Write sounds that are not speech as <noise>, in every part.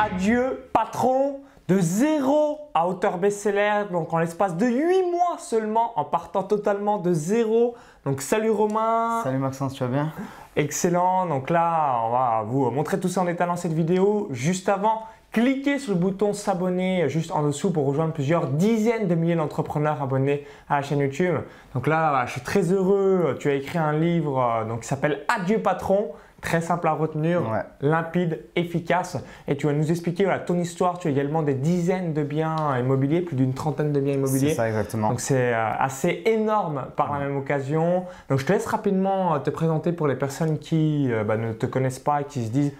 Adieu patron de zéro à auteur best-seller, donc en l'espace de 8 mois seulement, en partant totalement de zéro. Donc salut Romain. Salut Maxence, tu vas bien? Excellent. Donc là, on va vous montrer tout ça en détail dans cette vidéo. Juste avant, cliquez sur le bouton s'abonner juste en dessous pour rejoindre plusieurs dizaines de milliers d'entrepreneurs abonnés à la chaîne YouTube. Donc là, je suis très heureux. Tu as écrit un livre euh, donc, qui s'appelle Adieu patron. Très simple à retenir, limpide, efficace. Et tu vas nous expliquer voilà, ton histoire. Tu as également des dizaines de biens immobiliers, plus d'une trentaine de biens immobiliers. C'est ça, exactement. Donc c'est euh, assez énorme par la même occasion. Donc je te laisse rapidement euh, te présenter pour les personnes qui bah, ne te connaissent pas et qui se disent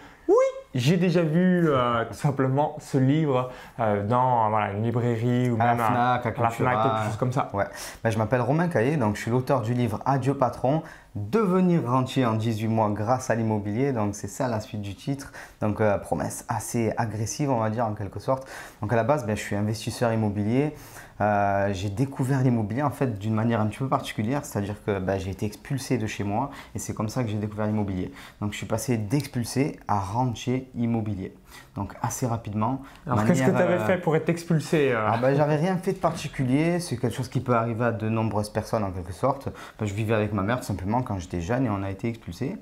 j'ai déjà vu euh, tout simplement ce livre euh, dans une librairie ou à même la FNAC, à, la FNAC, quelque chose comme ça. Ouais. Ben, je m'appelle Romain Caillé, donc je suis l'auteur du livre Adieu patron, devenir rentier en 18 mois grâce à l'immobilier. Donc c'est ça la suite du titre. Donc euh, promesse assez agressive, on va dire en quelque sorte. Donc à la base, ben, je suis investisseur immobilier. Euh, j'ai découvert l'immobilier en fait d'une manière un petit peu particulière, c'est-à-dire que bah, j'ai été expulsé de chez moi et c'est comme ça que j'ai découvert l'immobilier. Donc je suis passé d'expulsé à rentier immobilier. Donc assez rapidement. Alors qu'est-ce que tu avais euh, fait pour être expulsé euh? ah, bah, J'avais rien fait de particulier, c'est quelque chose qui peut arriver à de nombreuses personnes en quelque sorte. Bah, je vivais avec ma mère tout simplement quand j'étais jeune et on a été expulsé.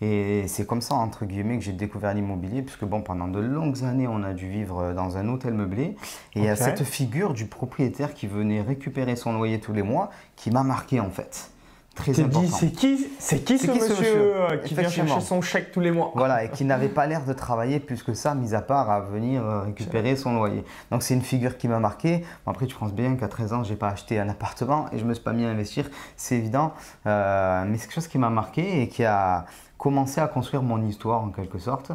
Et c'est comme ça, entre guillemets, que j'ai découvert l'immobilier, puisque bon, pendant de longues années, on a dû vivre dans un hôtel meublé. Et il y a cette figure du propriétaire qui venait récupérer son loyer tous les mois, qui m'a marqué en fait. Très important. c'est qui, c'est qui, ce, monsieur, euh, qui vient chercher son chèque tous les mois? Voilà, et qui n'avait <laughs> pas l'air de travailler plus que ça, mis à part à venir euh, récupérer son loyer. Donc c'est une figure qui m'a marqué. après, tu penses bien qu'à 13 ans, je n'ai pas acheté un appartement et je me suis pas mis à investir, c'est évident. Euh, mais c'est quelque chose qui m'a marqué et qui a commencé à construire mon histoire en quelque sorte.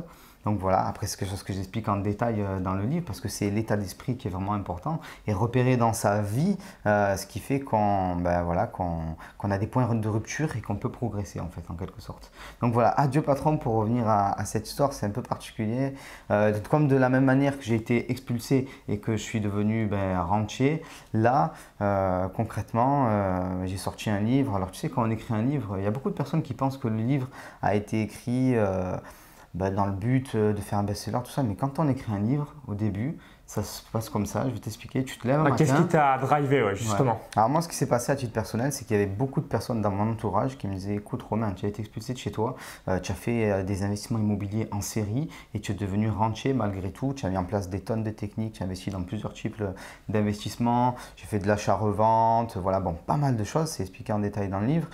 Donc voilà, après c'est quelque chose que j'explique en détail euh, dans le livre parce que c'est l'état d'esprit qui est vraiment important et repérer dans sa vie euh, ce qui fait qu'on ben voilà, qu'on a des points de rupture et qu'on peut progresser en fait en quelque sorte. Donc voilà, adieu patron pour revenir à, cette histoire, c'est un peu particulier. Euh, comme de la même manière que j'ai été expulsé et que je suis devenu ben, rentier, là concrètement j'ai sorti un livre. Alors tu sais quand on écrit un livre, il y a beaucoup de personnes qui pensent que le livre a été écrit bah, dans le but euh, de faire un best-seller, tout ça. Mais quand on écrit un livre, au début, ça se passe comme ça. Je vais t'expliquer. Tu te lèves un Qu'est-ce qui t'a drivé, justement Alors moi, ce qui s'est passé à titre personnel, c'est qu'il y avait beaucoup de personnes dans mon entourage qui me disaient "Écoute, Romain, tu as été expulsé de chez toi, euh, tu as fait euh, des investissements immobiliers en série et tu es devenu rentier malgré tout. Tu as mis en place des tonnes de techniques, tu as investi dans plusieurs types d'investissements. J'ai fait de l'achat-revente, voilà, bon, pas mal de choses. C'est expliqué en détail dans le livre.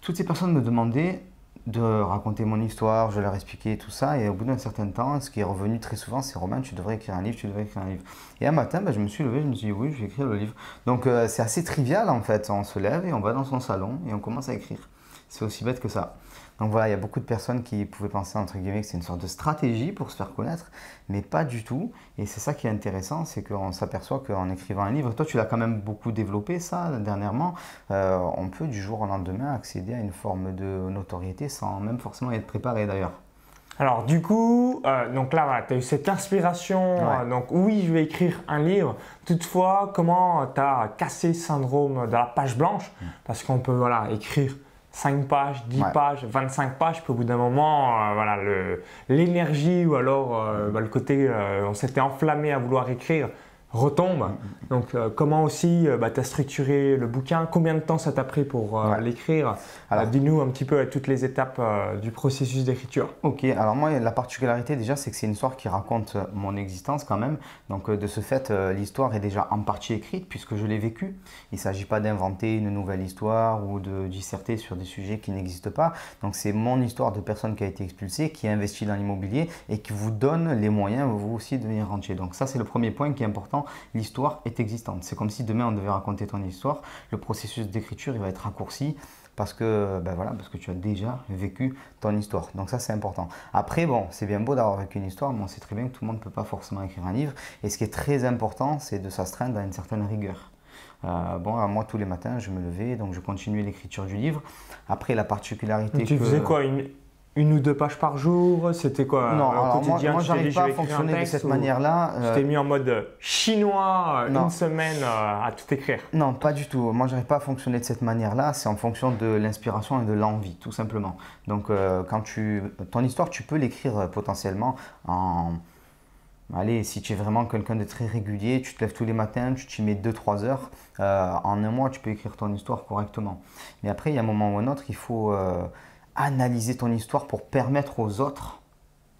Toutes ces personnes me demandaient de raconter mon histoire, je leur expliquais tout ça. Et au bout d'un certain temps, ce qui est revenu très souvent, c'est Romain, tu devrais écrire un livre, tu devrais écrire un livre. Et un matin, ben, je me suis levé, je me suis dit oui, je vais écrire le livre. Donc euh, c'est assez trivial en fait. On se lève et on va dans son salon et on commence à écrire. C'est aussi bête que ça. Donc voilà, il y a beaucoup de personnes qui pouvaient penser entre guillemets que c'est une sorte de stratégie pour se faire connaître, mais pas du tout. Et c'est ça qui est intéressant, c'est qu'on s'aperçoit qu'en écrivant un livre, toi tu l'as quand même beaucoup développé ça dernièrement, euh, on peut du jour au lendemain accéder à une forme de notoriété sans même forcément être préparé d'ailleurs. Alors du coup, euh, donc là, voilà, tu as eu cette inspiration, euh, donc oui, je vais écrire un livre. Toutefois, comment tu as cassé le syndrome de la page blanche? Mm. Parce qu'on peut voilà, écrire 5 pages, 10 pages, 25 pages, puis au bout d'un moment, euh, voilà, l'énergie ou alors euh, bah, le côté, euh, on s'était enflammé à vouloir écrire, retombe. Donc, euh, comment aussi euh, bah, tu as structuré le bouquin? Combien de temps ça t'a pris pour euh, l'écrire? Alors, dis-nous un petit peu à toutes les étapes du processus d'écriture. Ok, alors moi, la particularité déjà, c'est que c'est une histoire qui raconte mon existence quand même. Donc, de ce fait, l'histoire est déjà en partie écrite puisque je l'ai vécue. Il ne s'agit pas d'inventer une nouvelle histoire ou de disserter sur des sujets qui n'existent pas. Donc, c'est mon histoire de personne qui a été expulsée, qui a investi dans l'immobilier et qui vous donne les moyens, vous aussi, de devenir rentier. Donc, ça, c'est le premier point qui est important l'histoire est existante. C'est comme si demain on devait raconter ton histoire, le processus d'écriture il va être raccourci parce que, ben voilà, parce que tu as déjà vécu ton histoire. Donc ça c'est important. Après, bon, c'est bien beau d'avoir vécu une histoire, mais on sait très bien que tout le monde ne peut pas forcément écrire un livre. Et ce qui est très important, c'est de s'astreindre à une certaine rigueur. Euh, bon, moi tous les matins, je me levais, donc je continuais l'écriture du livre. Après, la particularité. tu faisais quoi une, une ou deux pages par jour C'était quoi Non, alors moi, moi j'arrive pas à fonctionner de cette manière-là. Tu t'es euh, mis en mode chinois une semaine euh, à tout écrire? Non, pas du tout. Moi, j'arrive pas à fonctionner de cette manière-là. C'est en fonction de l'inspiration et de l'envie, tout simplement. Donc, euh, quand tu, ton histoire, tu peux l'écrire potentiellement en Allez, si tu es vraiment quelqu'un de très régulier, tu te lèves tous les matins, tu t'y mets 2-3 heures, euh, en un mois, tu peux écrire ton histoire correctement. Mais après, il y a un moment ou un autre, il faut euh, analyser ton histoire pour permettre aux autres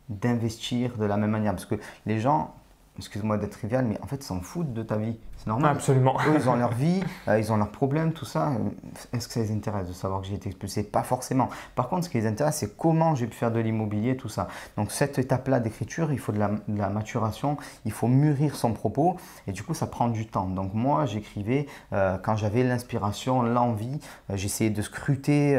d'investir de la même manière. Parce que les gens, excuse-moi d'être trivial, mais en fait, s'en foutent de ta vie. C'est normal. Absolument. Eux, ils ont leur <laughs> vie, euh, ils ont leurs problèmes, tout ça. Est-ce que ça les intéresse de savoir que j'ai été expulsé? Pas forcément. Par contre, ce qui les intéresse, c'est comment j'ai pu faire de l'immobilier, tout ça. Donc, cette étape-là d'écriture, il faut de la, maturation, il faut mûrir son propos, et du coup, ça prend du temps. Donc, moi, j'écrivais euh, quand j'avais l'inspiration, l'envie, euh, j'essayais de scruter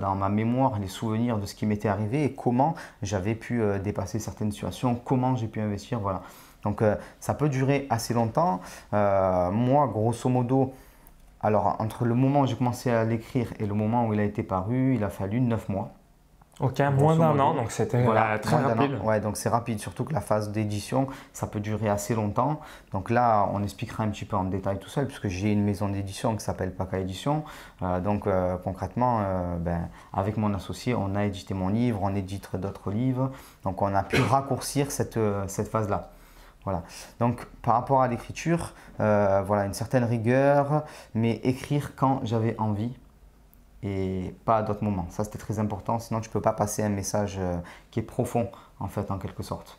dans ma mémoire les souvenirs de ce qui m'était arrivé et comment j'avais pu dépasser certaines situations, comment j'ai pu investir, voilà. Donc euh, ça peut durer assez longtemps. Euh, moi, grosso modo, alors entre le moment où j'ai commencé à l'écrire et le moment où il a été paru, il a fallu 9 mois. Ok, moins d'un an, donc c'était euh, très rapide. Ouais, donc c'est rapide, surtout que la phase d'édition, ça peut durer assez longtemps. Donc là, on expliquera un petit peu en détail tout seul, puisque j'ai une maison d'édition qui s'appelle PACA Édition. donc concrètement, ben, avec mon associé, on a édité mon livre, on édite d'autres livres. Donc on a pu <coughs> raccourcir cette, cette phase-là. Voilà. Donc par rapport à l'écriture, euh, voilà une certaine rigueur, mais écrire quand j'avais envie et pas à d'autres moments. Ça c'était très important, sinon tu ne peux pas passer un message euh, qui est profond en fait en quelque sorte.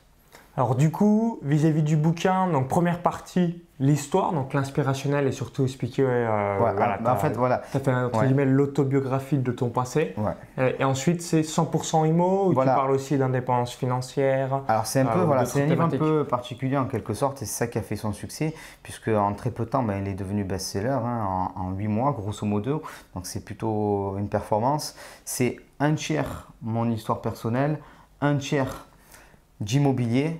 Alors du coup, vis-à-vis du bouquin, donc première partie, l'histoire, donc l'inspirationnel et surtout expliquer, euh, voilà, bah, en fait, voilà. As fait entre guillemets l'autobiographie de ton passé. Et, ensuite, c'est 100% IMO, où tu parles aussi d'indépendance financière. Alors c'est un peu, euh, voilà, c'est un livre un peu particulier en quelque sorte, et c'est ça qui a fait son succès, puisque en très peu de temps, ben, il est devenu best-seller, hein, en, en 8 mois, grosso modo, donc c'est plutôt une performance. C'est un tiers mon histoire personnelle, un tiers d'immobilier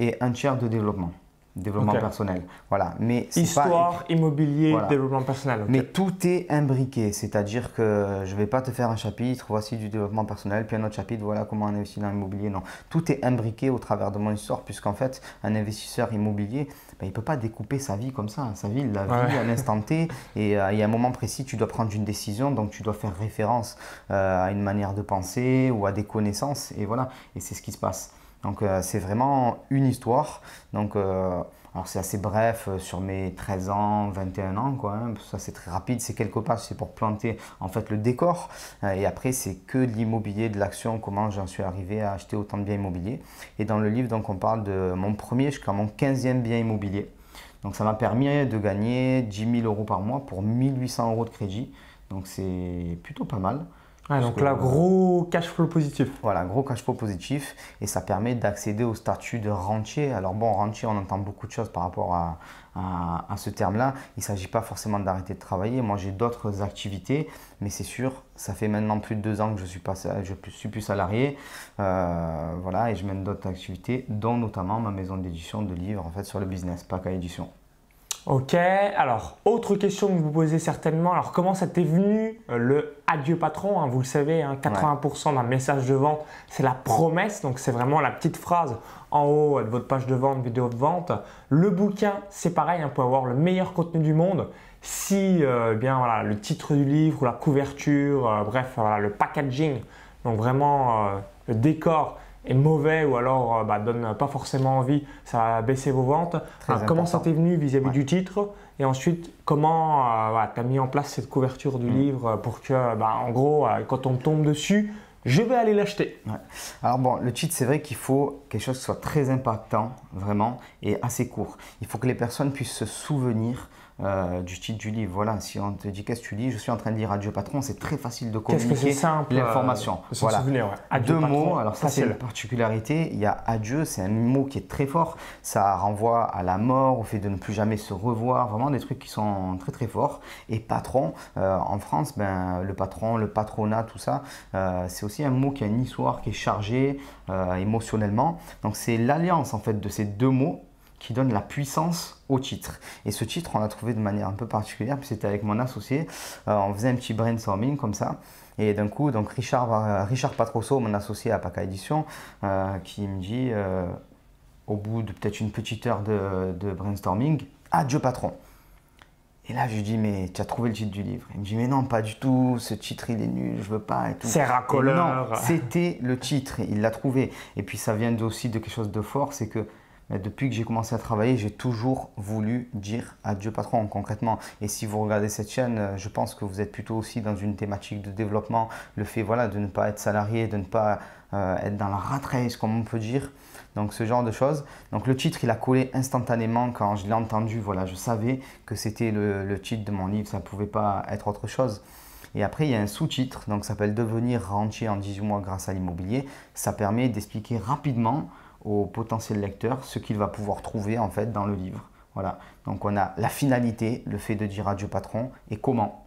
et un tiers de développement. Développement personnel. Voilà. Mais Histoire, immobilier, développement personnel. Mais tout est imbriqué. C'est-à-dire que je ne vais pas te faire un chapitre, voici du développement personnel, puis un autre chapitre, voilà comment on investit dans l'immobilier. Non. Tout est imbriqué au travers de mon histoire, puisqu'en fait, un investisseur immobilier, ben, il ne peut pas découper sa vie comme ça. Sa vie, il la vit à l'instant T. Et euh, il y a un moment précis, tu dois prendre une décision, donc tu dois faire référence euh, à une manière de penser ou à des connaissances. Et voilà. Et c'est ce qui se passe. Donc euh, c'est vraiment une histoire. Donc euh, alors c'est assez bref euh, sur mes 13 ans, 21 ans quoi. Hein. Ça c'est très rapide, c'est quelques pages, c'est pour planter en fait le décor. et après c'est que de l'immobilier, de l'action, comment j'en suis arrivé à acheter autant de biens immobiliers. Et dans le livre donc on parle de mon premier jusqu'à mon 15e bien immobilier. Donc ça m'a permis de gagner 10 000 euros par mois pour 1800 euros de crédit. Donc c'est plutôt pas mal donc là, gros cash flow positif. Voilà, gros cash flow positif et ça permet d'accéder au statut de rentier. Alors bon, rentier, on entend beaucoup de choses par rapport à, à, ce terme-là. Il ne s'agit pas forcément d'arrêter de travailler. Moi, j'ai d'autres activités, mais c'est sûr, ça fait maintenant plus de deux ans que je suis, pas, je suis plus salarié. Euh, voilà, et je mène d'autres activités, dont notamment ma maison d'édition de livres en fait, sur le business, pas qu'à édition. Ok, alors autre question que vous vous posez certainement, alors comment ça t'est venu euh, le adieu patron hein, Vous le savez, 80% hein, d'un message de vente, c'est la promesse, donc c'est vraiment la petite phrase en haut de votre page de vente, vidéo de vente. Le bouquin, c'est pareil, on hein, peut avoir le meilleur contenu du monde. Si euh, bien voilà, le titre du livre ou la couverture, euh, bref, voilà, le packaging, donc vraiment le décor est mauvais ou alors euh, bah, donne pas forcément envie, ça va baisser vos ventes. comment ça t'est venu vis-à-vis du titre? Et ensuite, comment euh, tu as mis en place cette couverture du mm. livre pour que, bah, en gros, euh, quand on tombe dessus, je vais aller l'acheter? Alors bon, le titre, c'est vrai qu'il faut quelque chose qui soit très impactant, vraiment, et assez court. Il faut que les personnes puissent se souvenir euh, du titre du livre. Voilà, si on te dit qu'est-ce que tu lis, je suis en train de lire Adieu patron, c'est très facile de communiquer l'information. Euh, voilà. Souvenir, Deux mots, alors ça c'est une particularité, il y a adieu, c'est un mot qui est très fort, ça renvoie à la mort, au fait de ne plus jamais se revoir, vraiment des trucs qui sont très très forts. Et patron, euh, en France, ben, le patron, le patronat, tout ça, c'est aussi un mot qui a une histoire qui est chargée émotionnellement. Donc c'est l'alliance en fait de ces deux mots qui donne la puissance au titre. Et ce titre, on l'a trouvé de manière un peu particulière, puis c'était avec mon associé. Euh, on faisait un petit brainstorming comme ça. Et d'un coup, donc Richard, euh, Richard Patrosso, mon associé à PACA Édition, euh, qui me dit, au bout de peut-être une petite heure de, de brainstorming, Adieu patron. Et là, je lui dis, mais tu as trouvé le titre du livre? Il me dit, mais non, pas du tout, ce titre, il est nul, je veux pas. C'est racoleur. Non, c'était le titre, il l'a trouvé. Et puis, ça vient aussi de quelque chose de fort, c'est que depuis que j'ai commencé à travailler, j'ai toujours voulu dire adieu patron concrètement. Et si vous regardez cette chaîne, euh, je pense que vous êtes plutôt aussi dans une thématique de développement, le fait voilà, de ne pas être salarié, de ne pas euh, être dans la rat race, comme on peut dire. Donc ce genre de choses. Donc le titre, il a collé instantanément quand je l'ai entendu. Voilà, je savais que c'était le, le, titre de mon livre, ça ne pouvait pas être autre chose. Et après, il y a un sous-titre, donc ça s'appelle Devenir rentier en 18 mois grâce à l'immobilier. Ça permet d'expliquer rapidement au potentiel lecteur ce qu'il va pouvoir trouver en fait dans le livre. Voilà. Donc on a la finalité, le fait de dire adieu patron et comment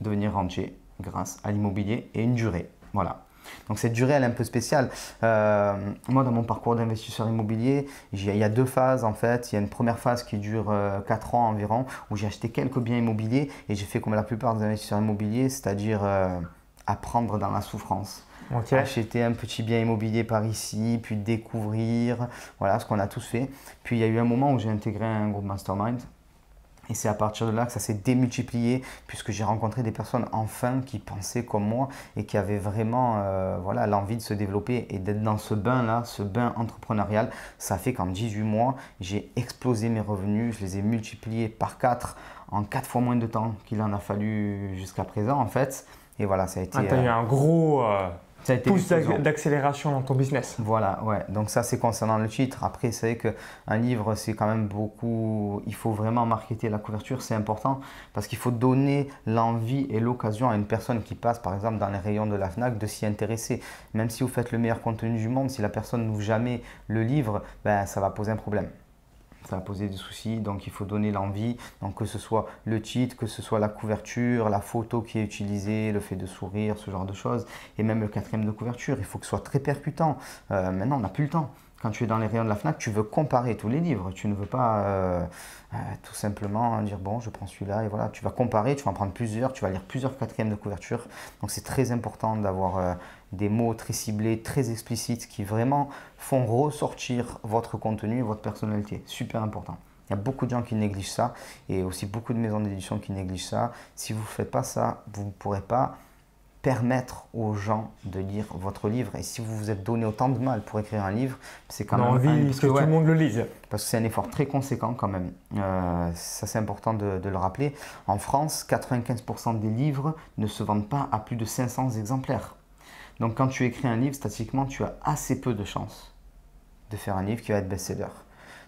devenir rentier grâce à l'immobilier et une durée. Voilà. Donc cette durée, elle est un peu spéciale. Euh, moi, dans mon parcours d'investisseur immobilier, il y a deux phases en fait. Il y a une première phase qui dure 4 euh, ans environ, où j'ai acheté quelques biens immobiliers et j'ai fait comme la plupart des investisseurs immobiliers, c'est-à-dire euh, apprendre dans la souffrance. Acheter un petit bien immobilier par ici, puis découvrir, voilà ce qu'on a tous fait. Puis il y a eu un moment où j'ai intégré un groupe mastermind et c'est à partir de là que ça s'est démultiplié, puisque j'ai rencontré des personnes enfin qui pensaient comme moi et qui avaient vraiment euh, voilà, l'envie de se développer et d'être dans ce bain-là, ce bain entrepreneurial. Ça fait qu'en 18 mois, j'ai explosé mes revenus, je les ai multipliés par 4 en 4 fois moins de temps qu'il en a fallu jusqu'à présent en fait. Et voilà, ça a été. Ah, tu as eu un gros. Euh, ça pousse d'accélération dans ton business. Voilà, ouais. Donc ça, c'est concernant le titre. Après, c'est vrai qu'un livre, c'est quand même beaucoup... Il faut vraiment marketer la couverture, c'est important, parce qu'il faut donner l'envie et l'occasion à une personne qui passe, par exemple, dans les rayons de la FNAC, de s'y intéresser. Même si vous faites le meilleur contenu du monde, si la personne n'ouvre jamais le livre, ben, ça va poser un problème ça va poser des soucis, donc il faut donner l'envie. Donc que ce soit le titre, que ce soit la couverture, la photo qui est utilisée, le fait de sourire, ce genre de choses, et même le quatrième de couverture, il faut que ce soit très percutant. Euh, maintenant, on n'a plus le temps. Quand tu es dans les rayons de la FNAC, tu veux comparer tous les livres. Tu ne veux pas euh, euh, tout simplement dire bon, je prends celui-là et voilà. Tu vas comparer, tu vas en prendre plusieurs, tu vas lire plusieurs quatrièmes de couverture. Donc c'est très important d'avoir des mots très ciblés, très explicites qui vraiment font ressortir votre contenu votre personnalité. Super important. Il y a beaucoup de gens qui négligent ça et aussi beaucoup de maisons d'édition qui négligent ça. Si vous ne faites pas ça, vous ne pourrez pas permettre aux gens de lire votre livre. Et si vous vous êtes donné autant de mal pour écrire un livre, c'est quand même envie que, tout le monde le lise. Parce que c'est un effort très conséquent quand même. Euh, ça, c'est important de, de, le rappeler. En France, 95% des livres ne se vendent pas à plus de 500 exemplaires. Donc quand tu écris un livre, statistiquement, tu as assez peu de chances de faire un livre qui va être best-seller.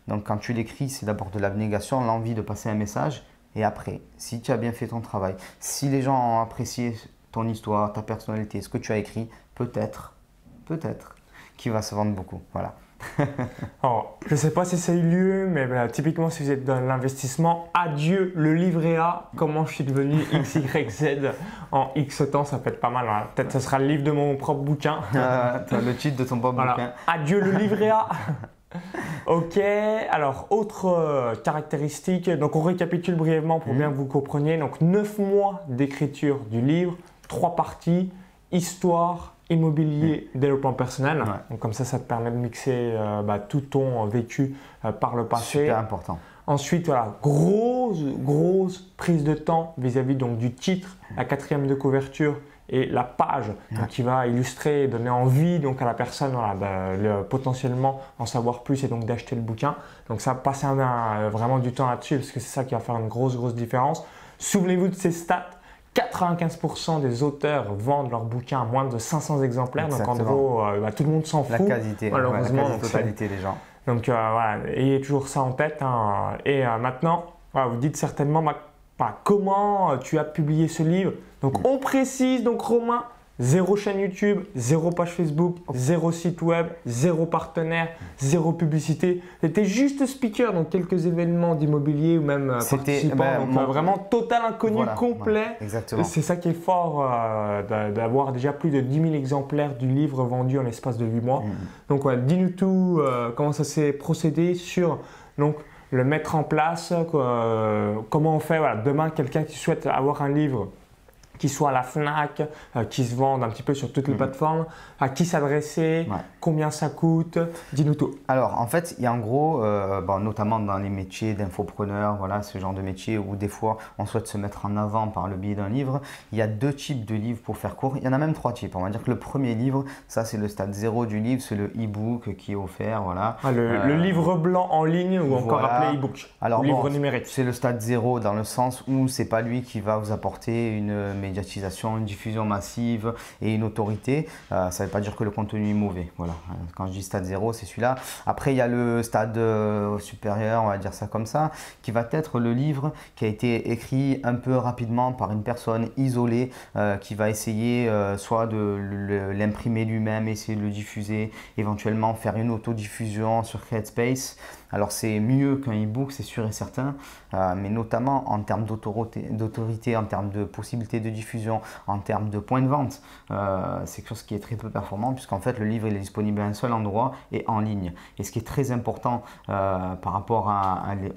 Donc quand tu l'écris, c'est d'abord de l'abnégation, l'envie de passer un message. Et après, si tu as bien fait ton travail, si les gens ont apprécié ton histoire, ta personnalité, ce que tu as écrit, peut-être, peut-être qu'il va se vendre beaucoup. Voilà. <laughs> Alors, je ne sais pas si ça a eu lieu, mais typiquement, si vous êtes dans l'investissement, adieu le livret A, comment je suis devenu <laughs> XYZ en X temps, ça peut être pas mal. Hein. Peut-être que ce sera le livre de mon propre bouquin. <laughs> Ah, le titre de ton propre bouquin. Adieu le livret A. ok, alors autre euh, caractéristique, donc on récapitule brièvement pour hmm. bien que vous compreniez. Donc 9 mois d'écriture du livre, 3 parties, histoire, immobilier, mm. développement personnel. Donc comme ça, ça te permet de mixer euh, bah, tout ton vécu euh, par le passé. Super important. Ensuite, voilà, grosse, grosse prise de temps vis-à-vis donc du titre, la quatrième de couverture et la page qui va illustrer et donner envie donc à la personne voilà, potentiellement en savoir plus et donc d'acheter le bouquin. Donc ça, passer vraiment du temps là-dessus parce que c'est ça qui va faire une grosse, grosse différence. Souvenez-vous de ces stats 95% des auteurs vendent leurs bouquins à moins de 500 exemplaires. Donc en gros, euh, bah, tout le monde s'en fout. La qualité, malheureusement. la totalité des gens. Donc euh, voilà, ayez toujours ça en tête. Hein. Et euh, maintenant, vous dites certainement bah, comment tu as publié ce livre? Donc mm. on précise, donc Romain, Zéro chaîne YouTube, zéro page Facebook, zéro site web, zéro partenaire, zéro publicité. C'était juste speaker dans quelques événements d'immobilier ou même euh, participant. Ben, donc euh, vraiment total inconnu complet. exactement. C'est ça qui est fort euh, d'avoir déjà plus de 10 000 exemplaires du livre vendu en l'espace de 8 mois. Mm. Donc dis-nous tout, comment ça s'est procédé sur donc, le mettre en place, comment on fait. Voilà, demain, quelqu'un qui souhaite avoir un livre qui soit à la FNAC, euh, qui se vendent un petit peu sur toutes les mhm. plateformes, à qui s'adresser, combien ça coûte, dis-nous tout. Alors en fait, il y a en gros, euh, notamment dans les métiers d'infopreneur, voilà, ce genre de métier où des fois on souhaite se mettre en avant par le biais d'un livre, il y a deux types de livres pour faire court, il y en a même trois types. On va dire que le premier livre, ça c'est le stade zéro du livre, c'est le e-book qui est offert, voilà. Ah, le, euh, livre blanc en ligne ou encore appelé e-book, Alors, livre numérique. C'est le stade zéro dans le sens où c'est pas lui qui va vous apporter une médiatisation, une diffusion massive et une autorité. Euh, ça ne veut pas dire que le contenu est mauvais. Voilà. Quand je dis stade zéro, c'est celui-là. Après, il y a le stade euh, supérieur, on va dire ça comme ça, qui va être le livre qui a été écrit un peu rapidement par une personne isolée euh, qui va essayer soit de l'imprimer lui-même, essayer de le diffuser, éventuellement faire une autodiffusion sur CreateSpace. Alors c'est mieux qu'un e-book, c'est sûr et certain, euh, mais notamment en termes d'autorité, en termes de possibilités de diffusion, en termes de points de vente, euh, c'est quelque chose qui est très peu performant puisqu'en fait le livre il est disponible à un seul endroit et en ligne. Et ce qui est très important euh, par rapport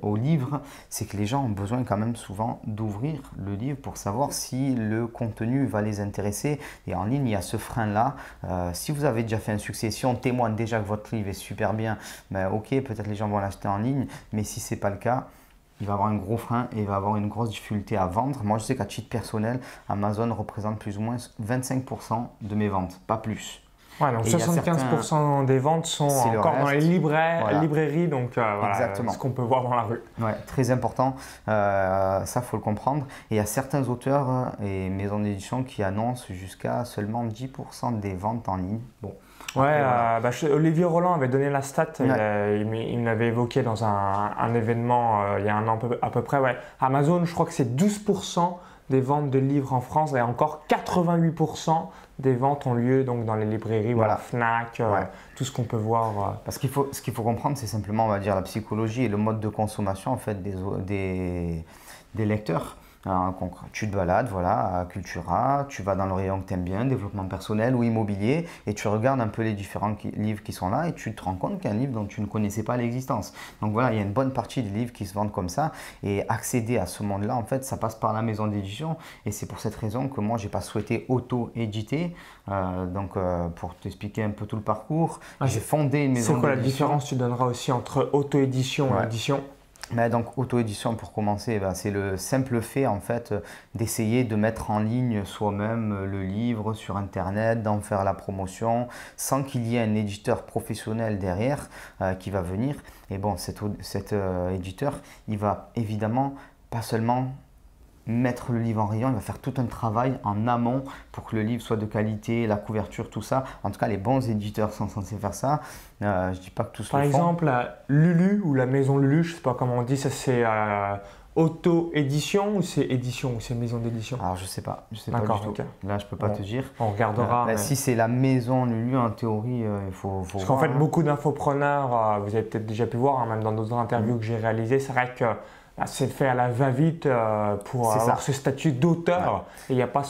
au livre, c'est que les gens ont besoin quand même souvent d'ouvrir le livre pour savoir si le contenu va les intéresser. Et en ligne, il y a ce frein-là. si vous avez déjà fait un succès, si on témoigne déjà que votre livre est super bien, ben, ok, peut-être les gens vont l'acheter en ligne, mais si ce n'est pas le cas, il va avoir un gros frein et il va avoir une grosse difficulté à vendre. Moi, je sais qu'à titre personnel, Amazon représente plus ou moins 25% de mes ventes, pas plus. Ouais, donc 75% des ventes sont encore dans les librairies, donc euh, voilà, ce qu'on peut voir dans la rue. Ouais, très important, euh, ça faut le comprendre. Et il y a certains auteurs et maisons d'édition qui annoncent jusqu'à seulement 10% des ventes en ligne. Bon, Ouais, euh, bah, Olivier Roland avait donné la stat, il, il, l'avait évoqué dans un, événement euh, il y a un an à peu près. Ouais. Amazon, je crois que c'est 12% des ventes de livres en France et encore 88% des ventes ont lieu donc dans les librairies, voilà. Fnac, euh, tout ce qu'on peut voir. Parce qu'il faut, ce qu'il faut comprendre, c'est simplement, on va dire, la psychologie et le mode de consommation en fait des, des, des lecteurs tu te balades, voilà, à Cultura, tu vas dans le rayon que tu aimes bien, développement personnel ou immobilier, et tu regardes un peu les différents livres qui sont là, et tu te rends compte qu'il y a un livre dont tu ne connaissais pas l'existence. Donc voilà, il y a une bonne partie des livres qui se vendent comme ça, et accéder à ce monde-là, en fait, ça passe par la maison d'édition, et c'est pour cette raison que moi, j'ai pas souhaité auto-éditer. Euh, donc, euh, pour t'expliquer un peu tout le parcours, ah, j'ai fondé une maison d'édition. C'est quoi la différence tu donneras aussi entre auto-édition et édition? Mais donc auto-édition pour commencer, ben, c'est le simple fait en fait d'essayer de mettre en ligne soi-même le livre sur internet, d'en faire la promotion, sans qu'il y ait un éditeur professionnel derrière euh, qui va venir. Et bon, cet, cet euh, éditeur, il va évidemment pas seulement mettre le livre en rayon, il va faire tout un travail en amont pour que le livre soit de qualité, la couverture, tout ça. En tout cas, les bons éditeurs sont censés faire ça. Euh, je dis pas que tous Par exemple, Lulu ou la maison Lulu, je sais pas comment on dit, ça c'est euh, auto-édition ou c'est édition ou c'est maison d'édition? Alors je sais pas, je sais pas du tout. Là je peux pas te dire. On regardera. Euh, bah, si c'est la maison Lulu, en théorie, il faut, faut. Parce qu'en fait, hein. beaucoup d'infopreneurs, vous avez peut-être déjà pu voir, hein, même dans d'autres interviews mm. que j'ai réalisées, c'est vrai que ah, c'est fait à la va-vite euh, pour avoir ce statut d'auteur et il n'y a pas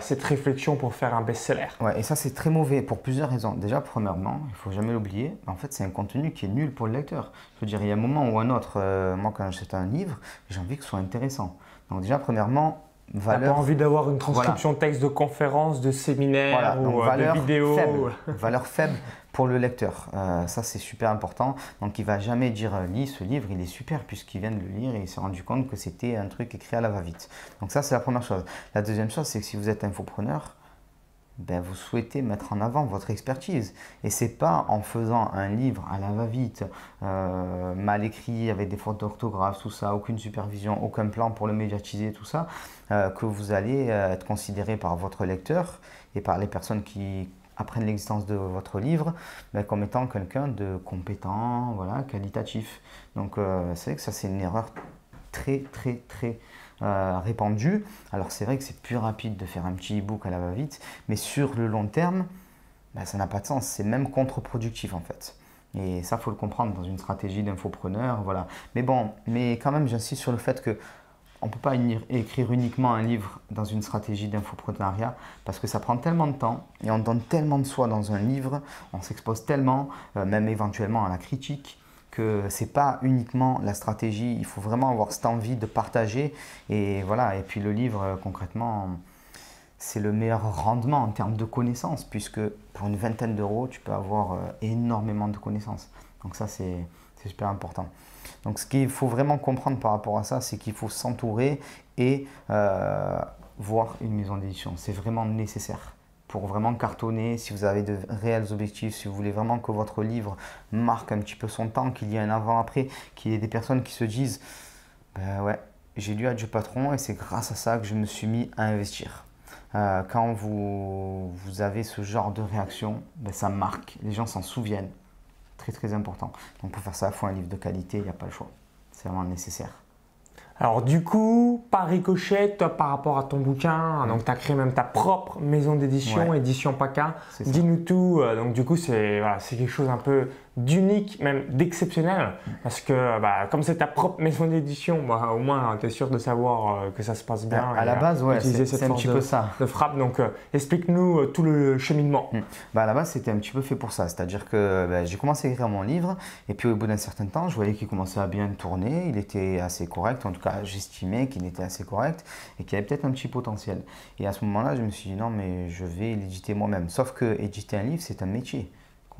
cette réflexion pour faire un best-seller. Ouais, et ça c'est très mauvais pour plusieurs raisons. Déjà, premièrement, il faut jamais l'oublier, en fait c'est un contenu qui est nul pour le lecteur. Je veux dire, il y a un moment ou un autre, euh, moi quand j'achète un livre, j'ai envie que ce soit intéressant. Donc déjà, premièrement, valeur. pas envie d'avoir une transcription texte de conférence, de séminaire ou euh, de vidéo. <laughs> valeur faible pour le lecteur. Euh, ça, c'est super important. Donc, il va jamais dire euh, lis ce livre, il est super puisqu'il vient de le lire et il s'est rendu compte que c'était un truc écrit à la va-vite. Donc, ça, c'est la première chose. La deuxième chose, c'est que si vous êtes infopreneur, ben, vous souhaitez mettre en avant votre expertise. Et c'est pas en faisant un livre à la va-vite, euh, mal écrit, avec des fautes d'orthographe, tout ça, aucune supervision, aucun plan pour le médiatiser, tout ça, que vous allez être considéré par votre lecteur et par les personnes qui apprennent l'existence de votre livre ben, comme étant quelqu'un de compétent, voilà, qualitatif. Donc euh, c'est que ça c'est une erreur très très très euh, répandue. Alors c'est vrai que c'est plus rapide de faire un petit e-book à la va-vite, mais sur le long terme, ben, ça n'a pas de sens, c'est même contre-productif en fait. Et ça, faut le comprendre dans une stratégie d'infopreneur, voilà. Mais bon, mais quand même, j'insiste sur le fait que on ne peut pas écrire uniquement un livre dans une stratégie d'infoprenariat parce que ça prend tellement de temps et on donne tellement de soi dans un livre, on s'expose tellement, euh, même éventuellement à la critique, que c'est pas uniquement la stratégie, il faut vraiment avoir cette envie de partager et voilà. Et puis le livre, euh, concrètement, c'est le meilleur rendement en termes de connaissances, puisque pour une vingtaine d'euros, tu peux avoir euh, énormément de connaissances. Donc ça, c'est super important. Donc ce qu'il faut vraiment comprendre par rapport à ça, c'est qu'il faut s'entourer et euh, voir une maison d'édition. C'est vraiment nécessaire pour vraiment cartonner, si vous avez de réels objectifs, si vous voulez vraiment que votre livre marque un petit peu son temps, qu'il y ait un avant-après, qu'il y ait des personnes qui se disent ben ouais, j'ai lu Adieu Patron et c'est grâce à ça que je me suis mis à investir. Euh, quand vous, vous, avez ce genre de réaction, ben ça marque, les gens s'en souviennent. Très très important. Donc pour faire ça, il faut un livre de qualité, il n'y a pas le choix. C'est vraiment nécessaire. Alors du coup, par ricochet, toi par rapport à ton bouquin, donc tu as créé même ta propre maison d'édition, édition PACA. Dis-nous tout. Euh, donc du coup, c'est voilà, quelque chose un peu d'unique, même d'exceptionnel, parce que bah, comme c'est ta propre maison d'édition, bah, au moins tu es sûr de savoir euh, que ça se passe bien. À, la base, ouais, c'est un petit peu ça. De frappe, donc euh, explique-nous euh, tout le cheminement. Hmm. Bah, à la base, c'était un petit peu fait pour ça, c'est-à-dire que bah, j'ai commencé à écrire mon livre, et puis au bout d'un certain temps, je voyais qu'il commençait à bien tourner, il était assez correct, en tout cas j'estimais qu'il était assez correct, et qu'il y avait peut-être un petit potentiel. Et à ce moment-là, je me suis dit non, mais je vais l'éditer moi-même. Sauf que éditer un livre, c'est un métier.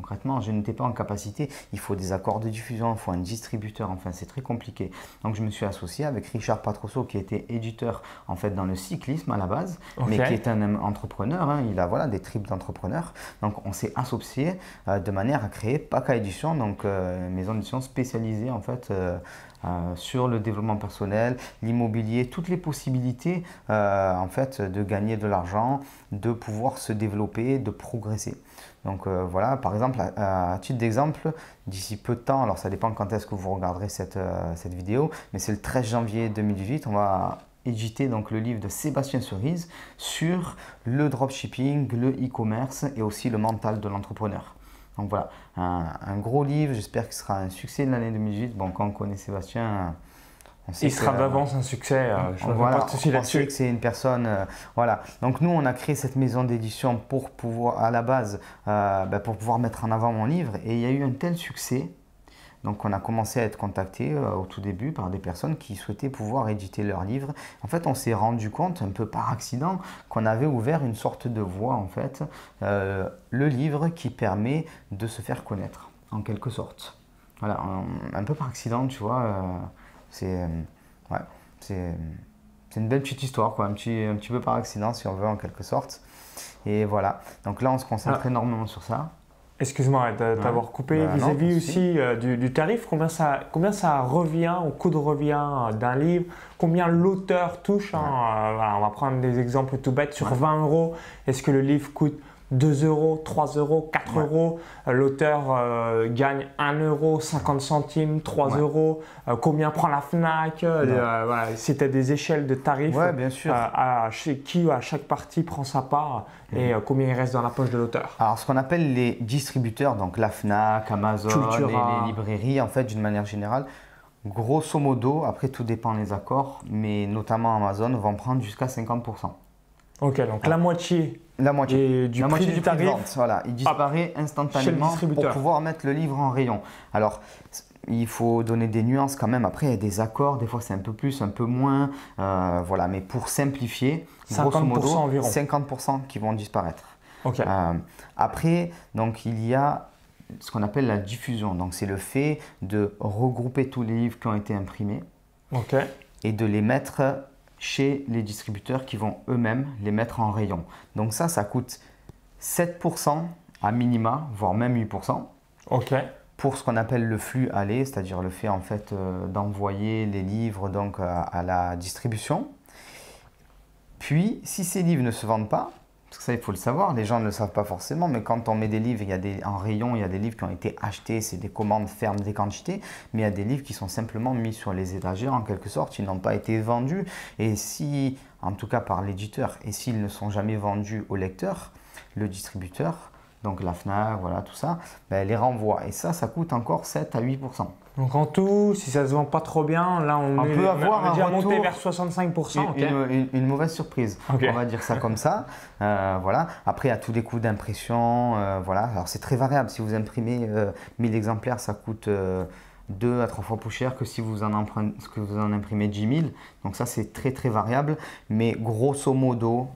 Concrètement, je n'étais pas en capacité. Il faut des accords de diffusion, il faut un distributeur. Enfin, c'est très compliqué. Donc, je me suis associé avec Richard Patrosso, qui était éditeur en fait dans le cyclisme à la base, mais qui est un entrepreneur. Hein. Il a voilà des tripes d'entrepreneurs. Donc, on s'est associé euh, de manière à créer PACA Édition, donc euh, maison d'édition spécialisée en fait. Euh, sur le développement personnel, l'immobilier, toutes les possibilités en fait de gagner de l'argent, de pouvoir se développer, de progresser. Donc euh, voilà, par exemple, à, titre d'exemple, d'ici peu de temps, alors ça dépend quand est-ce que vous regarderez cette, euh, vidéo, mais c'est le 13 janvier 2018, on va éditer donc le livre de Sébastien Cerise sur le dropshipping, le e-commerce et aussi le mental de l'entrepreneur. Donc voilà, un, gros livre, j'espère qu'il sera un succès de l'année 2018. Bon, quand on connaît Sébastien, il sera d'avance un succès. Euh, je voilà, on que c'est une personne. Euh, voilà. Donc nous, on a créé cette maison d'édition pour pouvoir, à la base, euh, ben, pour pouvoir mettre en avant mon livre. Et il y a eu un tel succès. Donc on a commencé à être contacté au tout début par des personnes qui souhaitaient pouvoir éditer leur livre. En fait, on s'est rendu compte un peu par accident qu'on avait ouvert une sorte de voie en fait, le livre qui permet de se faire connaître en quelque sorte. Voilà, un, peu par accident, tu vois. C'est euh, ouais, c'est une belle petite histoire, quoi, un, petit, un petit peu par accident, si on veut, en quelque sorte. Et voilà. Donc là, on se concentre ah. énormément sur ça. Excuse-moi d'avoir coupé bah vis-à-vis aussi euh, du, tarif. Combien ça, combien ça revient au coût de revient d'un livre? Combien l'auteur touche hein, euh, On va prendre des exemples tout bêtes. Sur 20 euros, est-ce que le livre coûte 2 euros, 3 euros, 4 euros. Euh, l'auteur euh, gagne 1 euro, 50 centimes, 3 euros. Euh, combien prend la FNAC voilà, C'était des échelles de tarifs. bien sûr. à, chez qui à chaque partie prend sa part et mhm. combien il reste dans la poche de l'auteur. Alors, ce qu'on appelle les distributeurs, donc la FNAC, Amazon, les, les, librairies, en fait, d'une manière générale, grosso modo, après tout dépend des accords, mais notamment Amazon vont prendre jusqu'à 50%. Ok, donc la moitié la moitié. du prix du, tarif, Voilà, il disparaît instantanément pour pouvoir mettre le livre en rayon. Alors, il faut donner des nuances quand même. Après, il y a des accords, des fois c'est un peu plus, un peu moins. Euh, voilà, mais pour simplifier, 50% grosso modo, environ. 50% qui vont disparaître. Euh, après, donc il y a ce qu'on appelle la diffusion. Donc c'est le fait de regrouper tous les livres qui ont été imprimés et de les mettre chez les distributeurs qui vont eux-mêmes les mettre en rayon. Donc ça, ça coûte 7% à minima, voire même 8%. OK. Pour ce qu'on appelle le flux aller, c'est-à-dire le fait en fait euh, d'envoyer les livres donc à la distribution. Puis, si ces livres ne se vendent pas, que ça, il faut le savoir, les gens ne le savent pas forcément, mais quand on met des livres, il y a des, en rayon, il y a des livres qui ont été achetés, c'est des commandes fermes, des quantités, mais il y a des livres qui sont simplement mis sur les étagères en quelque sorte, ils n'ont pas été vendus. Et si, en tout cas par l'éditeur, et s'ils ne sont jamais vendus au lecteur, le distributeur, donc la FNAC, voilà, tout ça, ben, les renvoie. Et ça, ça coûte encore 7 à 8%. Donc en tout, si ça se vend pas trop bien, là on, peut avoir un monté vers 65%. Une, mauvaise surprise, on va dire ça comme ça. Euh, voilà. Après, il y a tous les coûts d'impression. Euh, voilà. Alors c'est très variable. Si vous imprimez 1000 euh, exemplaires, ça coûte 2 à 3 fois plus cher que si vous en, que vous en imprimez 10 000. Donc ça c'est très très variable. Mais grosso modo,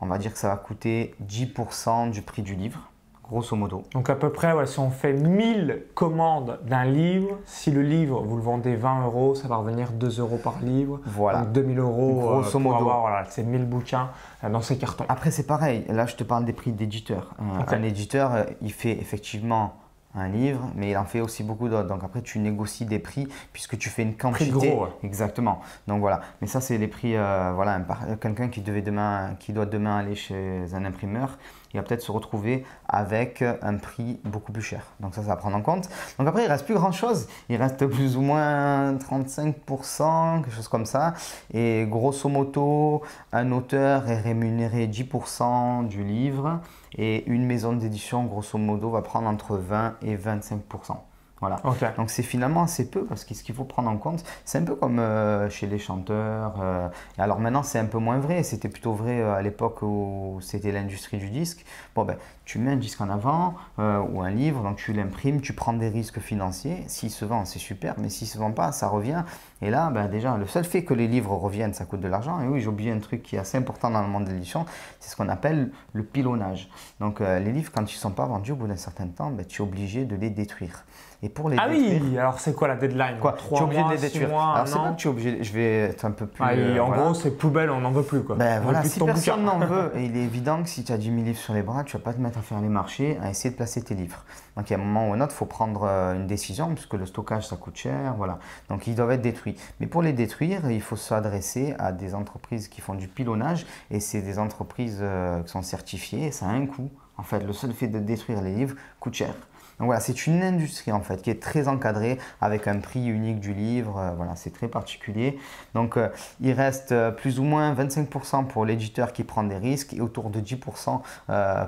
on va dire que ça va coûter 10% du prix du livre grosso modo. Donc à peu près, si on fait 1000 commandes d'un livre, si le livre, vous le vendez 20 euros, ça va revenir 2 euros par livre. Voilà. Donc 2000 euros grosso euh, modo. avoir voilà, ces 1000 bouquins euh, dans ces cartons. Après, c'est pareil. Là, je te parle des prix d'éditeur. Un éditeur, euh, il fait effectivement un livre, mais il en fait aussi beaucoup d'autres. Donc après, tu négocies des prix puisque tu fais une quantité. Prix gros, Exactement. Donc voilà. Mais ça, c'est les prix. voilà, quelqu'un qui devait demain, qui doit demain aller chez un imprimeur il va peut-être se retrouver avec un prix beaucoup plus cher. Donc ça, ça va prendre en compte. Donc après, il reste plus grand-chose. Il reste plus ou moins 35%, quelque chose comme ça. Et grosso modo, un auteur est rémunéré 10% du livre et une maison d'édition, grosso modo, va prendre entre 20 et 25%. Voilà. Donc c'est finalement assez peu parce que ce qu'il faut prendre en compte, c'est un peu comme euh, chez les chanteurs. Euh, alors maintenant c'est un peu moins vrai. C'était plutôt vrai euh, à l'époque où c'était l'industrie du disque. Bon ben tu mets un disque en avant ou un livre, donc tu l'imprimes, tu prends des risques financiers. S'il se vend, c'est super, mais s'il se vend pas, ça revient. Et là, ben déjà, le seul fait que les livres reviennent, ça coûte de l'argent. Et oui, j'ai oublié un truc qui est assez important dans le monde de l'édition, c'est ce qu'on appelle le pilonnage. Donc les livres, quand ils ne sont pas vendus au bout d'un certain temps, ben, tu es obligé de les détruire. Et pour les ah oui, alors c'est quoi la deadline quoi Tu es obligé de les détruire. alors c'est pas que tu es obligé, je vais être un peu plus. Ah, euh, en gros, c'est poubelle, on n'en veut plus. Quoi. Ben, voilà, si personne n'en veut, et <laughs> il est évident que si tu as 10 000 livres sur les bras, tu vas pas te mettre à faire les marchés, à essayer de placer tes livres. Donc il y a un moment ou un autre, il faut prendre euh, une décision, puisque le stockage ça coûte cher. Voilà. Donc ils doivent être détruits. Mais pour les détruire, il faut s'adresser à des entreprises qui font du pilonnage, et c'est des entreprises euh, qui sont certifiées, ça a un coût. En fait, le seul fait de détruire les livres coûte cher. Donc voilà, c'est une industrie en fait qui est très encadrée avec un prix unique du livre. Euh, voilà, c'est très particulier. Donc euh, il reste euh, plus ou moins 25% pour l'éditeur qui prend des risques et autour de 10%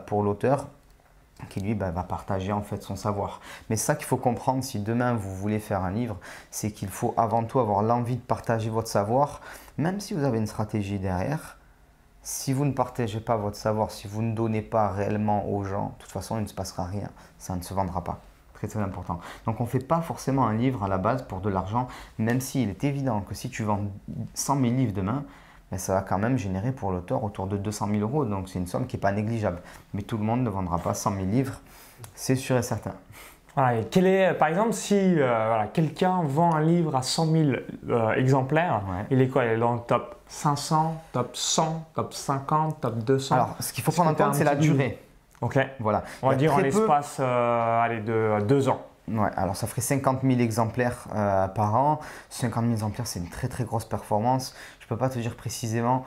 pour l'auteur qui lui bah, va partager en fait son savoir. Mais ça qu'il faut comprendre si demain vous voulez faire un livre, c'est qu'il faut avant tout avoir l'envie de partager votre savoir, même si vous avez une stratégie derrière. Si vous ne partagez pas votre savoir, si vous ne donnez pas réellement aux gens, de toute façon, il ne se passera rien. Ça ne se vendra pas. Très très important. Donc on ne fait pas forcément un livre à la base pour de l'argent, même s'il est évident que si tu vends 100 000 livres demain, ben, ça va quand même générer pour l'auteur autour de 200 000 euros. Donc c'est une somme qui n'est pas négligeable. Mais tout le monde ne vendra pas 100 000 livres, c'est sûr et certain. Quel est, par exemple, si euh, quelqu'un vend un livre à 100 000 euh, exemplaires, il est quoi? Il est dans le top 500, top 100, top 50, top 200 Alors, ce qu'il faut prendre en compte, c'est la durée. Ok. Voilà. On va dire en l'espace euh, de deux ans. Ouais, alors ça ferait 50 000 exemplaires par an. 50 000 exemplaires, c'est une très très grosse performance. Je ne peux pas te dire précisément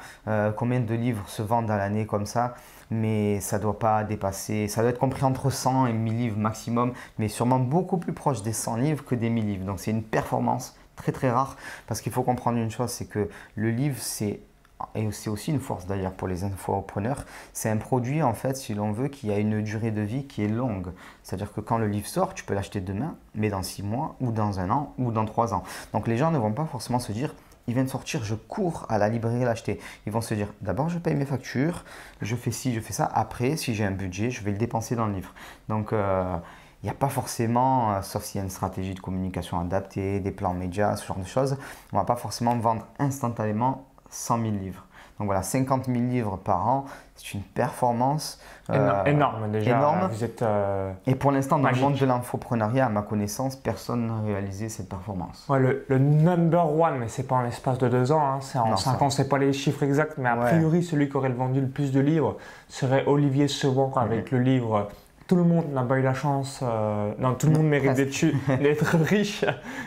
combien de livres se vendent à l'année comme ça mais ça doit pas dépasser, ça doit être compris entre 100 et 1000 livres maximum, mais sûrement beaucoup plus proche des 100 livres que des 1000 livres. Donc c'est une performance très très rare parce qu'il faut comprendre une chose, c'est que le livre c'est et c'est aussi une force d'ailleurs pour les infopreneurs, c'est un produit en fait, si l'on veut, qui a une durée de vie qui est longue. C'est-à-dire que quand le livre sort, tu peux l'acheter demain, mais dans 6 mois, ou dans un an, ou dans 3 ans. Donc les gens ne vont pas forcément se dire, il vient de sortir, je cours à la librairie l'acheter. Ils vont se dire, d'abord je paye mes factures, je fais ci, je fais ça. Après, si j'ai un budget, je vais le dépenser dans le livre. Donc, euh, il n'y a pas forcément, euh, sauf s'il y a une stratégie de communication adaptée, des plans médias, ce genre de choses, on ne va pas forcément vendre instantanément 100 000 livres. Donc voilà, 50 000 livres par an, c'est une performance euh, énorme déjà. Énorme. Vous êtes, euh, et pour l'instant, dans le monde de l'infoprenariat, à ma connaissance, personne n'a réalisé cette performance. Ouais, le, number one, mais c'est pas en l'espace de deux ans, hein, c'est en 5 ans, c'est pas les chiffres exacts, mais a priori, celui qui aurait vendu le plus de livres serait Olivier Sebon avec le livre tout le monde n'a pas eu la chance, euh, non, tout le monde mérite d'être <laughs> riche.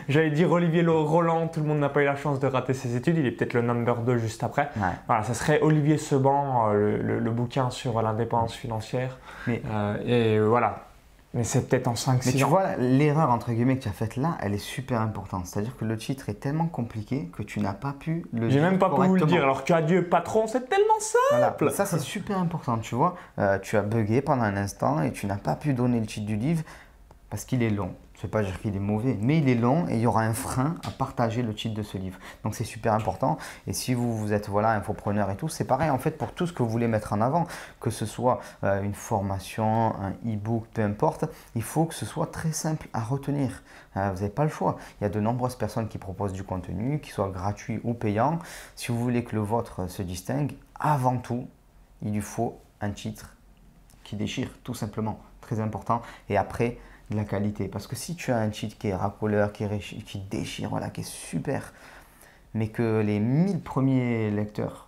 J'allais dire Olivier Roland, tout le monde n'a pas eu la chance de rater ses études, il est peut-être le number 2 juste après. Voilà, ça serait Olivier Seban, euh, le, bouquin sur l'indépendance financière. Mais, euh, et voilà, mais c'est peut-être en 5 Mais tu vois, l'erreur entre guillemets que tu as faite là, elle est super importante. C'est-à-dire que le titre est tellement compliqué que tu n'as pas pu le dire. J'ai même pas pu vous le dire, alors qu'adieu patron, c'est tellement simple. Ça, c'est super important, tu vois. Euh, tu as bugué pendant un instant et tu n'as pas pu donner le titre du livre parce qu'il est long. Je ne vais pas dire qu'il est mauvais, mais il est long et il y aura un frein à partager le titre de ce livre. Donc c'est super important. Et si vous, vous êtes voilà, infopreneur et tout, c'est pareil en fait pour tout ce que vous voulez mettre en avant, que ce soit euh, une formation, un e-book, peu importe, il faut que ce soit très simple à retenir. Euh, vous n'avez pas le choix. Il y a de nombreuses personnes qui proposent du contenu, qui soit gratuit ou payant. Si vous voulez que le vôtre se distingue, avant tout, il lui faut un titre qui déchire, tout simplement. Très important. Et après, de la qualité. Parce que si tu as un titre qui est racoleur, qui, qui déchire, voilà, qui est super, mais que les 1000 premiers lecteurs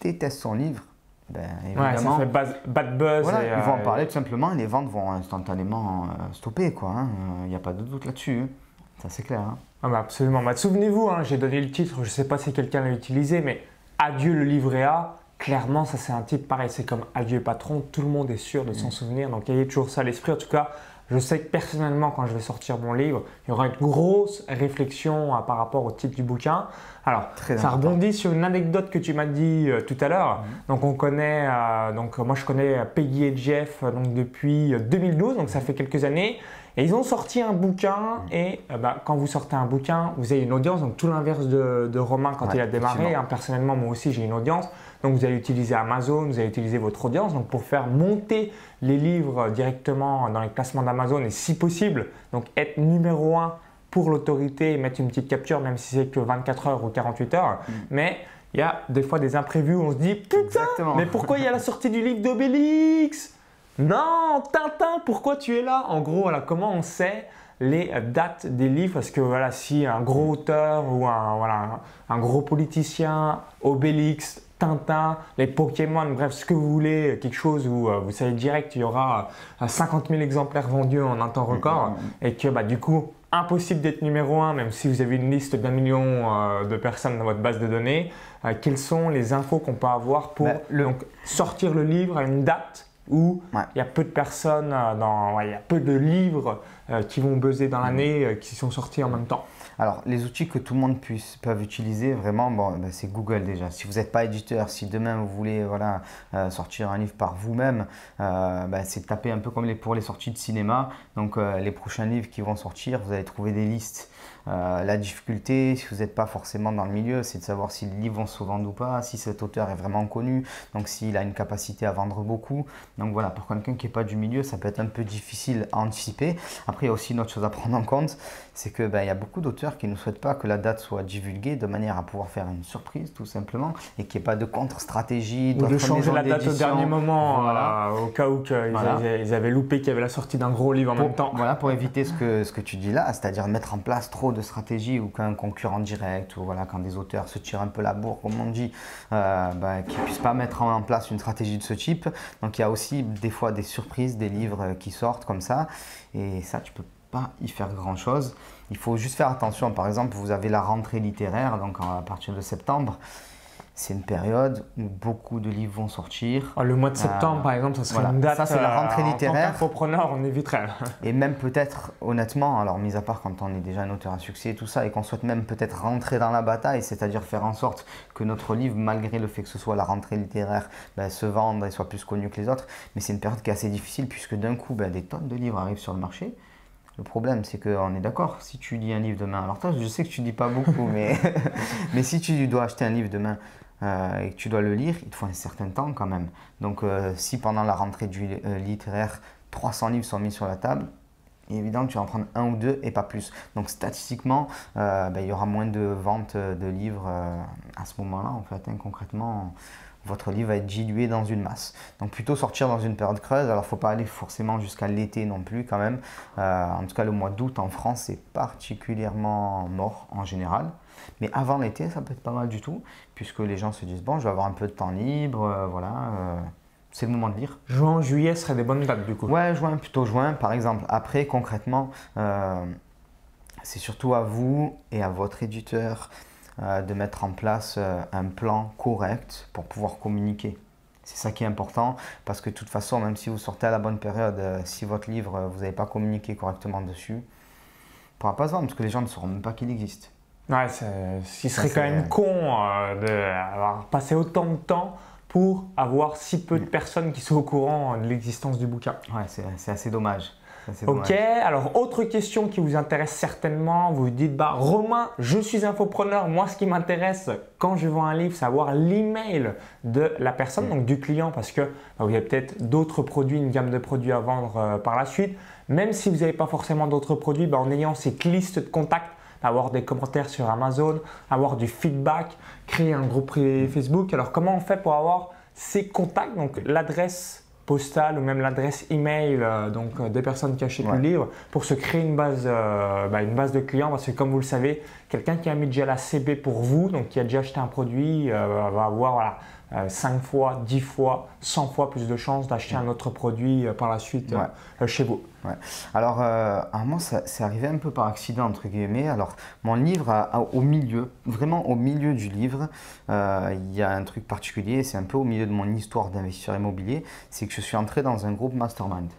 détestent son livre, ben, évidemment, ouais, ça fait bad buzz. Voilà, ils vont en euh, parler tout simplement et les ventes vont instantanément euh, stopper. Il hein. n'y a pas de doute là-dessus. Hein. Ça, c'est clair. Hein. Ah bah absolument. Bah, Souvenez-vous, j'ai donné le titre, je ne sais pas si quelqu'un l'a utilisé, mais Adieu le livret A. Clairement, ça c'est un titre pareil, c'est comme Adieu patron, tout le monde est sûr de s'en mm. souvenir, donc ayez toujours ça à l'esprit. En tout cas, je sais que personnellement, quand je vais sortir mon livre, il y aura une grosse réflexion euh, par rapport au titre du bouquin. Alors, ça rebondit sur une anecdote que tu m'as dit euh, tout à l'heure. Mhm. Donc, on connaît, euh, donc moi je connais Peggy et Jeff donc depuis 2012, donc ça fait quelques années. Et ils ont sorti un bouquin mhm. et bah, quand vous sortez un bouquin, vous avez une audience, donc tout l'inverse de, Romain quand il a démarré. Hein, personnellement, moi aussi j'ai une audience. Donc vous allez utiliser Amazon, vous allez utiliser votre audience donc pour faire monter les livres directement dans les classements d'Amazon et si possible, donc être numéro un pour l'autorité et mettre une petite capture même si c'est que 24 heures ou 48 heures. Mm. Mais il y a des fois des imprévus où on se dit putain, mais pourquoi il y a la sortie du livre d'Obélix? Non, Tintin, pourquoi tu es là? En gros, voilà, comment on sait les dates des livres? Parce que voilà, si un gros auteur ou un, voilà, un gros politicien, Obélix, Tintin, les Pokémon, bref, ce que vous voulez, quelque chose où euh, vous savez direct il y aura 50 euh, 000 exemplaires vendus en un temps record mm, mm, mm. et que bah, du coup, impossible d'être numéro un, même si vous avez une liste d'un million euh, de personnes dans votre base de données. quelles sont les infos qu'on peut avoir pour bah, sortir le livre à une date où il y a peu de personnes, dans, il y a peu de livres qui vont buzzer dans l'année qui sont sortis en même temps alors, les outils que tout le monde puisse, peuvent utiliser, vraiment, bon, ben, c'est Google déjà. Si vous n'êtes pas éditeur, si demain vous voulez voilà, euh, sortir un livre par vous-même, euh, ben, c'est taper un peu comme les, pour les sorties de cinéma. Donc, euh, les prochains livres qui vont sortir, vous allez trouver des listes euh, la difficulté, si vous n'êtes pas forcément dans le milieu, c'est de savoir si le livre vont se vendre ou pas, si cet auteur est vraiment connu, donc s'il a une capacité à vendre beaucoup. Donc voilà, pour quelqu'un qui n'est pas du milieu, ça peut être un peu difficile à anticiper. Après, il y a aussi une autre chose à prendre en compte, c'est qu'il ben, y a beaucoup d'auteurs qui ne souhaitent pas que la date soit divulguée de manière à pouvoir faire une surprise, tout simplement, et qu'il n'y ait pas de contre-stratégie. Ou de changer la date au dernier moment, euh, au cas où ils, avaient, loupé qu'il y avait la sortie d'un gros livre en même temps. Voilà, pour éviter ce que, ce que tu dis là, c'est-à-dire mettre en place trop de stratégie ou qu'un concurrent direct ou voilà, quand des auteurs se tirent un peu la bourre, comme on dit, euh, bah, qu'ils ne puissent pas mettre en place une stratégie de ce type. Donc il y a aussi des fois des surprises, des livres qui sortent comme ça. Et ça, tu peux pas y faire grand chose. Il faut juste faire attention. Par exemple, vous avez la rentrée littéraire, donc à partir de septembre c'est une période où beaucoup de livres vont sortir. Ah, le mois de septembre, euh, par exemple, ça serait une date. Ça, c'est la rentrée littéraire. En tant on éviterait. et même peut-être, honnêtement, alors mis à part quand on est déjà un auteur à succès et tout ça, et qu'on souhaite même peut-être rentrer dans la bataille, c'est-à-dire faire en sorte que notre livre, malgré le fait que ce soit la rentrée littéraire, ben, se vende et soit plus connu que les autres. Mais c'est une période qui est assez difficile puisque d'un coup, ben, des tonnes de livres arrivent sur le marché. Le problème, c'est qu'on est d'accord, si tu lis un livre demain, alors toi, je sais que tu lis pas beaucoup, mais, <laughs> si tu dois acheter un livre demain, euh, et que tu dois le lire, il te faut un certain temps quand même. Donc euh, si pendant la rentrée du euh, littéraire, 300 livres sont mis sur la table, il évident que tu vas en prendre un ou deux et pas plus. Donc statistiquement, ben, il y aura moins de ventes de livres à ce moment-là. En fait, hein, concrètement, votre livre va être dilué dans une masse. Donc plutôt sortir dans une période creuse. Alors il ne faut pas aller forcément jusqu'à l'été non plus quand même. en tout cas, le mois d'août en France est particulièrement mort en général. Mais avant l'été, ça peut être pas mal du tout, puisque les gens se disent bon, je vais avoir un peu de temps libre, euh, voilà, euh, c'est le moment de lire. Juin, juillet serait des bonnes dates du coup. Ouais, juin, plutôt juin, par exemple. Après, concrètement, euh, c'est surtout à vous et à votre éditeur de mettre en place un plan correct pour pouvoir communiquer. C'est ça qui est important parce que de toute façon, même si vous sortez à la bonne période, si votre livre, vous n'avez pas communiqué correctement dessus, il ne pourra pas se vendre parce que les gens ne sauront même pas qu'il existe. Ouais, ce serait quand même con euh, d'avoir passé autant de temps pour avoir si peu de mm. personnes qui sont au courant de l'existence du bouquin. Ouais, c'est assez dommage. Ok, alors autre question qui vous intéresse certainement, vous vous dites, bah Romain, je suis infopreneur, moi ce qui m'intéresse quand je vends un livre, c'est avoir l'email de la personne, mm. donc du client, parce que bah, vous avez peut-être d'autres produits, une gamme de produits à vendre euh, par la suite. Même si vous n'avez pas forcément d'autres produits, bah, en ayant cette liste de contacts, avoir des commentaires sur Amazon, avoir du feedback, créer un groupe privé Facebook. Alors comment on fait pour avoir ces contacts, donc l'adresse postale ou même l'adresse email euh, donc euh, des personnes qui achètent le livre pour se créer une base, euh, bah, une base de clients. Parce que comme vous le savez, quelqu'un qui a mis déjà la CB pour vous, donc qui a déjà acheté un produit, va avoir voilà, 5 fois, 10 fois, 100 fois plus de chances d'acheter un autre produit par la suite chez vous. Alors, à moi, c'est arrivé un peu par accident, entre guillemets. Alors, mon livre, au milieu, vraiment au milieu du livre, il y a un truc particulier, c'est un peu au milieu de mon histoire d'investisseur immobilier, c'est que je suis entré dans un groupe mastermind.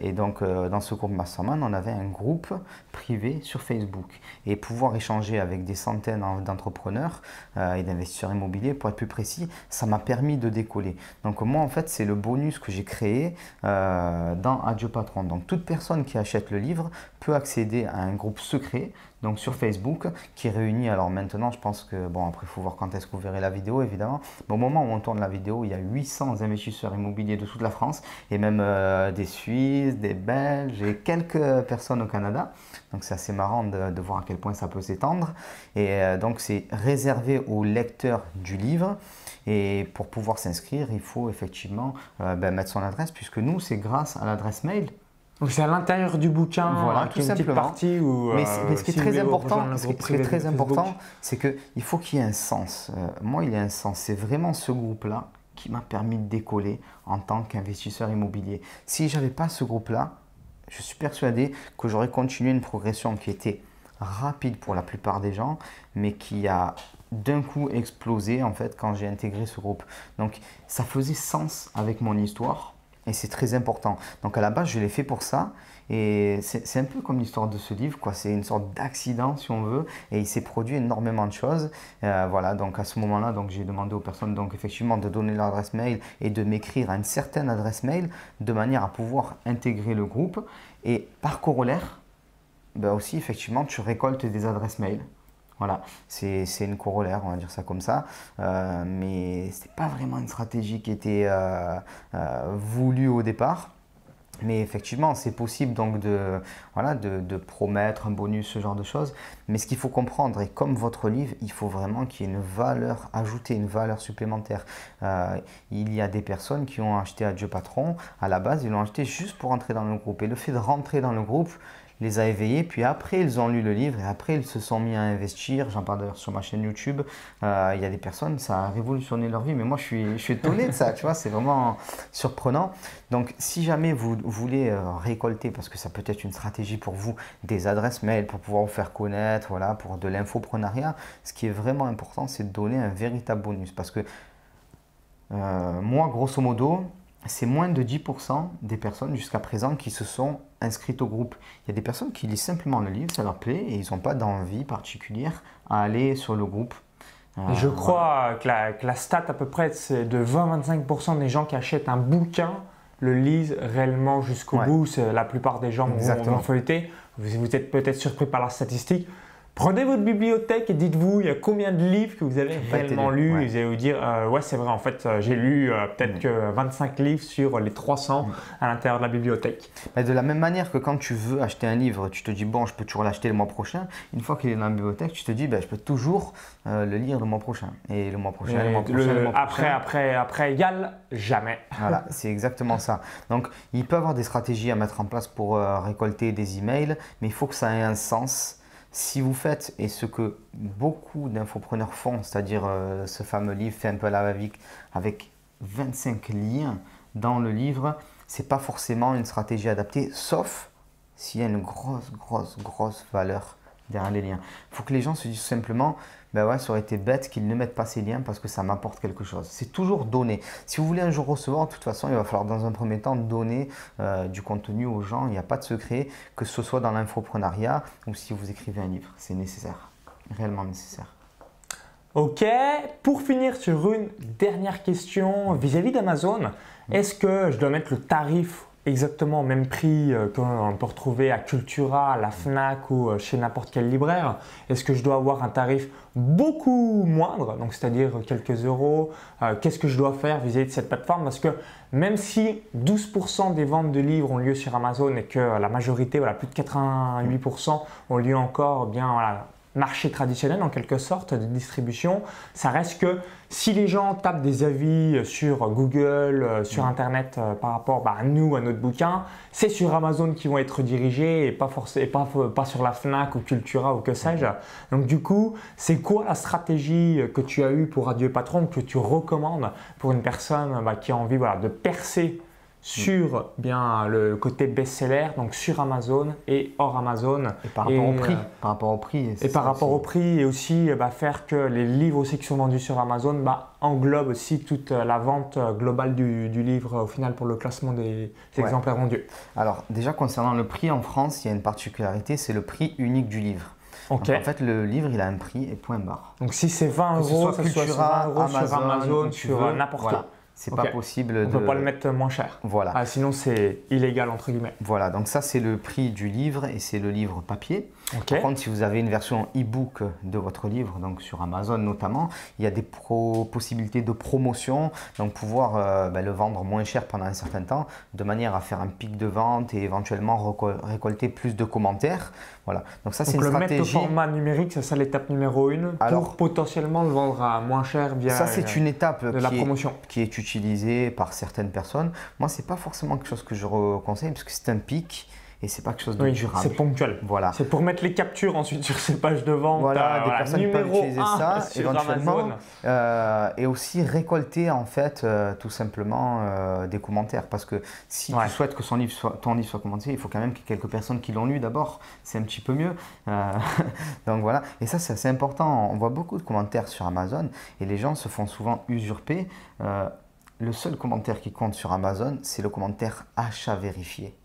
Et, donc, euh, dans ce groupe Mastermind, on avait un groupe privé sur Facebook. Et pouvoir échanger avec des centaines d'entrepreneurs euh, et d'investisseurs immobiliers, pour être plus précis, ça m'a permis de décoller. Donc, moi, en fait, c'est le bonus que j'ai créé euh, dans Adieu Patron. Donc, toute personne qui achète le livre peut accéder à un groupe secret donc sur Facebook, qui réunit, alors maintenant je pense que, bon après il faut voir quand est-ce que vous verrez la vidéo évidemment, mais au moment où on tourne la vidéo, il y a 800 investisseurs immobiliers de toute la France, et même euh, des Suisses, des Belges, et quelques personnes au Canada, donc c'est assez marrant de, voir à quel point ça peut s'étendre, et euh, donc c'est réservé aux lecteurs du livre, et pour pouvoir s'inscrire, il faut effectivement euh, ben, mettre son adresse, puisque nous c'est grâce à l'adresse mail donc c'est à l'intérieur du bouquin, voilà, tout une petite partie où. Mais, euh, ce qui est très important, ce qui est très important, c'est qu'il faut qu'il y ait un sens. Euh, moi, il y a un sens. C'est vraiment ce groupe-là qui m'a permis de décoller en tant qu'investisseur immobilier. Si j'avais pas ce groupe-là, je suis persuadé que j'aurais continué une progression qui était rapide pour la plupart des gens, mais qui a d'un coup explosé en fait quand j'ai intégré ce groupe. Donc ça faisait sens avec mon histoire et c'est très important. Donc à la base, je l'ai fait pour ça. Et c'est un peu comme l'histoire de ce livre, quoi. C'est une sorte d'accident, si on veut. Et il s'est produit énormément de choses. Euh, voilà, donc à ce moment-là, j'ai demandé aux personnes, donc effectivement, de donner leur adresse mail et de m'écrire à une certaine adresse mail de manière à pouvoir intégrer le groupe. Et par corollaire, ben aussi, effectivement, tu récoltes des adresses mail. Voilà, c'est une corollaire, on va dire ça comme ça. Euh, mais ce pas vraiment une stratégie qui était euh, euh, voulue au départ. Mais effectivement, c'est possible donc de, promettre un bonus, ce genre de choses. Mais ce qu'il faut comprendre, et comme votre livre, il faut vraiment qu'il y ait une valeur ajoutée, une valeur supplémentaire. il y a des personnes qui ont acheté à Dieu Patron, à la base, ils l'ont acheté juste pour entrer dans le groupe. Et le fait de rentrer dans le groupe, les a éveillés. Puis après, ils ont lu le livre et après, ils se sont mis à investir. J'en parle d'ailleurs sur ma chaîne YouTube. Euh, il y a des personnes, ça a révolutionné leur vie. Mais moi, je suis, je suis étonné de ça. tu vois, c'est vraiment surprenant. Donc, si jamais vous voulez euh, récolter, parce que ça peut être une stratégie pour vous, des adresses mail pour pouvoir vous faire connaître, voilà, pour de l'infoprenariat, ce qui est vraiment important, c'est de donner un véritable bonus. Parce que euh, moi, grosso modo, c'est moins de 10% des personnes jusqu'à présent qui se sont inscrites au groupe. Il y a des personnes qui lisent simplement le livre, ça leur plaît et ils n'ont pas d'envie particulière à aller sur le groupe. Euh, je crois que, la, stat à peu près c'est de 20-25% des gens qui achètent un bouquin le lisent réellement jusqu'au bout. La plupart des gens vont, vont feuilleter. Vous, êtes peut-être surpris par la statistique. Prenez votre bibliothèque et dites-vous, il y a combien de livres que vous avez réellement lus? vous allez vous dire, euh, ouais, c'est vrai, en fait, euh, j'ai lu euh, peut-être mm. que 25 livres sur les 300 mm. à l'intérieur de la bibliothèque. de la même manière que quand tu veux acheter un livre, tu te dis, bon, je peux toujours l'acheter le mois prochain. Une fois qu'il est dans la bibliothèque, tu te dis, ben, je peux toujours le lire le mois prochain. Et le mois prochain, le mois prochain, le, mois après, Après, après, égal, jamais. Voilà, c'est exactement ça. Donc, il peut y avoir des stratégies à mettre en place pour récolter des emails, mais il faut que ça ait un sens si vous faites, et ce que beaucoup d'infopreneurs font, c'est-à-dire euh, ce fameux livre fait un peu la va avec 25 liens dans le livre, c'est pas forcément une stratégie adaptée, sauf s'il y a une grosse, grosse, grosse valeur derrière les liens. Il faut que les gens se disent simplement, ben ouais, ça aurait été bête qu'ils ne mettent pas ces liens parce que ça m'apporte quelque chose. C'est toujours donner. Si vous voulez un jour recevoir, de toute façon, il va falloir dans un premier temps donner euh, du contenu aux gens. Il n'y a pas de secret, que ce soit dans l'infoprenariat ou si vous écrivez un livre. C'est nécessaire, réellement nécessaire. Ok, pour finir sur une dernière question vis-à-vis d'Amazon, est-ce que je dois mettre le tarif exactement au même prix euh, qu'on peut retrouver à Cultura, à la FNAC ou euh, chez n'importe quel libraire Est-ce que je dois avoir un tarif beaucoup moindre, donc c'est-à-dire quelques euros euh, Qu'est-ce que je dois faire vis-à-vis de cette plateforme? Parce que même si 12% des ventes de livres ont lieu sur Amazon et que la majorité, voilà, plus de 88% ont lieu encore bien marché traditionnel en quelque sorte de distribution. Ça reste que si les gens tapent des avis sur Google, euh, sur Internet euh, par rapport bah, à nous, à notre bouquin, c'est sur Amazon qu'ils vont être dirigés et pas, forcément, pas, pas sur la FNAC ou Cultura ou que sais-je. Donc du coup, c'est quoi la stratégie que tu as eue pour Adieu Patron, que tu recommandes pour une personne bah, qui a envie voilà, de percer sur bien le côté best-seller, donc sur Amazon et hors Amazon. Et par rapport au prix. Euh, par rapport au prix. Et par rapport au prix et aussi bah, faire que les livres aussi qui sont vendus sur Amazon bah, englobent aussi toute la vente globale du, livre au final pour le classement des, exemplaires vendus. Alors déjà concernant le prix en France, il y a une particularité, c'est le prix unique du livre. en fait, le livre, il a un prix et point barre. Donc si c'est 20 euros, ça soit, sur Amazon, sur n'importe quoi. C'est pas possible On ne peut pas le mettre moins cher. Voilà. Ah, sinon, c'est illégal, entre guillemets. Voilà, donc ça, c'est le prix du livre et c'est le livre papier. Par contre, si vous avez une version e-book de votre livre, donc sur Amazon notamment, il y a des possibilités de promotion, donc pouvoir euh, ben, le vendre moins cher pendant un certain temps, de manière à faire un pic de vente et éventuellement récolter plus de commentaires. Voilà. Donc ça, c'est une le stratégie. mettre au format numérique, c'est ça l'étape numéro une, pour potentiellement le vendre à moins cher via ça, c'est une étape de la promotion. qui est utilisée par certaines personnes. Moi, c'est pas forcément quelque chose que je conseille parce que c'est un pic et c'est pas quelque chose de durable. C'est ponctuel. Voilà. C'est pour mettre les captures ensuite sur ces pages de vente. Voilà, des personnes peuvent utiliser ça <laughs> éventuellement. Euh, et aussi récolter en fait euh, tout simplement euh, des commentaires parce que si tu souhaites que son livre soit, ton livre soit commenté, il faut quand même qu'il y ait quelques personnes qui l'ont lu d'abord. C'est un petit peu mieux. <laughs> donc voilà. Et ça c'est assez important. On voit beaucoup de commentaires sur Amazon et les gens se font souvent usurper. le seul commentaire qui compte sur Amazon, c'est le commentaire achat vérifié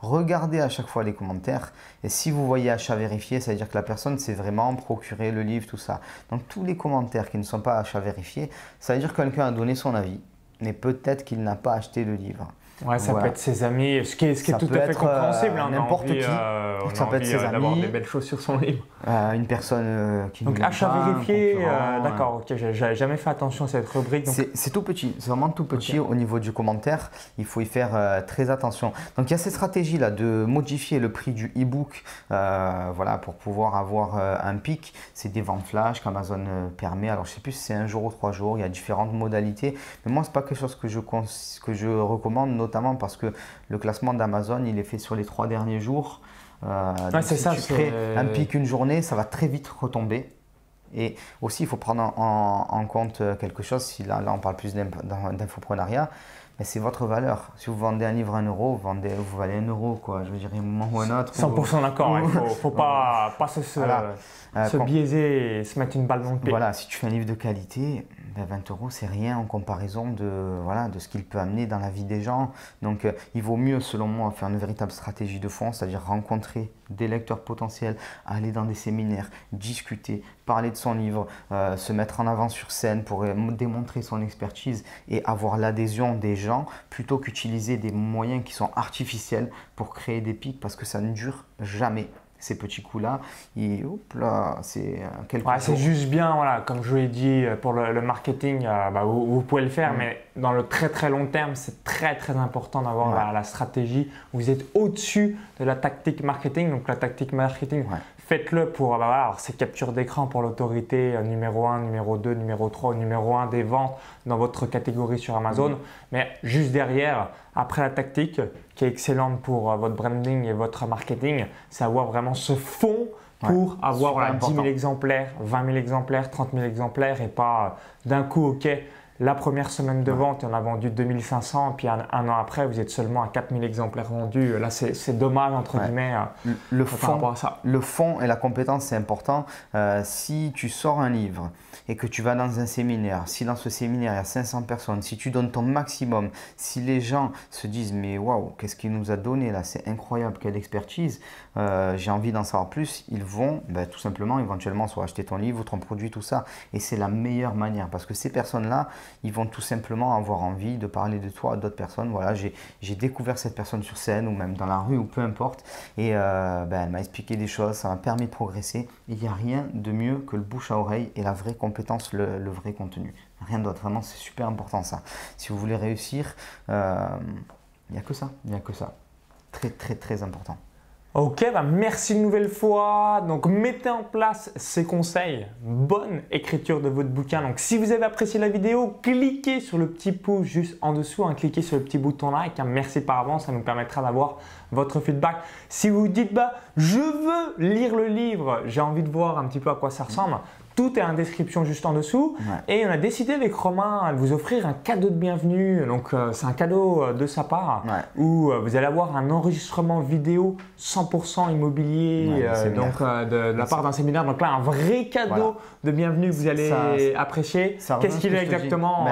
regardez à chaque fois les commentaires. Et si vous voyez achat vérifié, ça veut dire que la personne s'est vraiment procuré le livre, tout ça. Donc tous les commentaires qui ne sont pas achat vérifié, ça veut dire que quelqu'un a donné son avis, mais peut-être qu'il n'a pas acheté le livre. Ouais, ça peut être ses amis, ce qui est, ce qui est tout à fait compréhensible. Hein, n'importe qui. Euh, ça peut être ses euh, amis. des belles choses sur son livre. Euh, une personne qui Donc achat vérifié, d'accord, ok, j'avais jamais fait attention à cette rubrique. C'est tout petit, c'est vraiment tout petit au niveau du commentaire. Il faut y faire très attention. Donc il y a cette stratégie là de modifier le prix du e-book, voilà, pour pouvoir avoir un pic. C'est des ventes flash qu'Amazon permet. Alors je sais plus si c'est un jour ou trois jours. Il y a différentes modalités, mais moi c'est pas quelque chose que je que je recommande notamment parce que le classement d'Amazon, il est fait sur les trois derniers jours. Euh, c'est ça. Tu crées un pic une journée, ça va très vite retomber. Et aussi, il faut prendre en, compte quelque chose, si là, là on parle plus d'infoprenariat, mais c'est votre valeur. Si vous vendez un livre à un euro, vous, vendez, vous valez un euro, quoi. Je veux dire, un moment ou un autre. 100% d'accord, il ne faut, pas, pas se, se biaiser et se mettre une balle dans le pied. Voilà, si tu fais un livre de qualité, 20 euros, c'est rien en comparaison de, voilà, de ce qu'il peut amener dans la vie des gens. Donc, euh, il vaut mieux, selon moi, faire une véritable stratégie de fond, c'est-à-dire rencontrer des lecteurs potentiels, aller dans des séminaires, discuter, parler de son livre, euh, se mettre en avant sur scène pour euh, démontrer son expertise et avoir l'adhésion des gens plutôt qu'utiliser des moyens qui sont artificiels pour créer des pics parce que ça ne dure jamais ces petits coups-là. Et là, c'est quelque ouais, C'est juste bien, voilà, comme je l'ai dit, euh, pour le, marketing, euh, bah, vous, pouvez le faire, mm. mais dans le très très long terme, c'est très très important d'avoir la, stratégie. Vous êtes au-dessus de la tactique marketing. Donc la tactique marketing, faites-le pour bah, voilà, ces captures d'écran pour l'autorité euh, numéro 1, numéro 2, numéro 3, numéro 1 des ventes dans votre catégorie sur Amazon. Mm. Mais juste derrière, après la tactique, qui est excellente pour euh, votre branding et votre marketing, c'est avoir vraiment ce fond pour avoir 10 000 exemplaires, 20 000 exemplaires, 30 000 exemplaires et pas euh, d'un coup, ok, la première semaine de vente, on a vendu 2500, et puis un, an après, vous êtes seulement à 4000 exemplaires vendus. Là, c'est dommage, entre guillemets. Euh, le, fond, ça. le fond et la compétence, c'est important. Euh, si tu sors un livre et que tu vas dans un séminaire, si dans ce séminaire, il y a 500 personnes, si tu donnes ton maximum, si les gens se disent, mais waouh, qu'est-ce qu'il nous a donné là, c'est incroyable, quelle expertise, euh, j'ai envie d'en savoir plus, ils vont ben, tout simplement éventuellement soit acheter ton livre, ton produit, tout ça. Et c'est la meilleure manière parce que ces personnes-là, ils vont tout simplement avoir envie de parler de toi à d'autres personnes. Voilà, j'ai découvert cette personne sur scène ou même dans la rue ou peu importe. Et euh, ben, elle m'a expliqué des choses, ça m'a permis de progresser. Il n'y a rien de mieux que le bouche à oreille et la vraie compétence, le, vrai contenu. Rien d'autre, vraiment, c'est super important ça. Si vous voulez réussir, euh, il n'y a que ça, il n'y a que ça. Très, très, très important. Ok, bah merci une nouvelle fois. Donc mettez en place ces conseils. Bonne écriture de votre bouquin. Donc si vous avez apprécié la vidéo, cliquez sur le petit pouce juste en dessous, hein, cliquez sur le petit bouton like. Hein. merci par avance, ça nous permettra d'avoir votre feedback. Si vous dites bah je veux lire le livre, j'ai envie de voir un petit peu à quoi ça ressemble, tout est en description juste en dessous. Et on a décidé avec Romain de vous offrir un cadeau de bienvenue. Donc, euh, c'est un cadeau euh, de sa part où euh, vous allez avoir un enregistrement vidéo 100% immobilier donc, de, la part d'un séminaire. Donc là, un vrai cadeau de bienvenue que vous allez apprécier. Qu'est-ce qu'il est exactement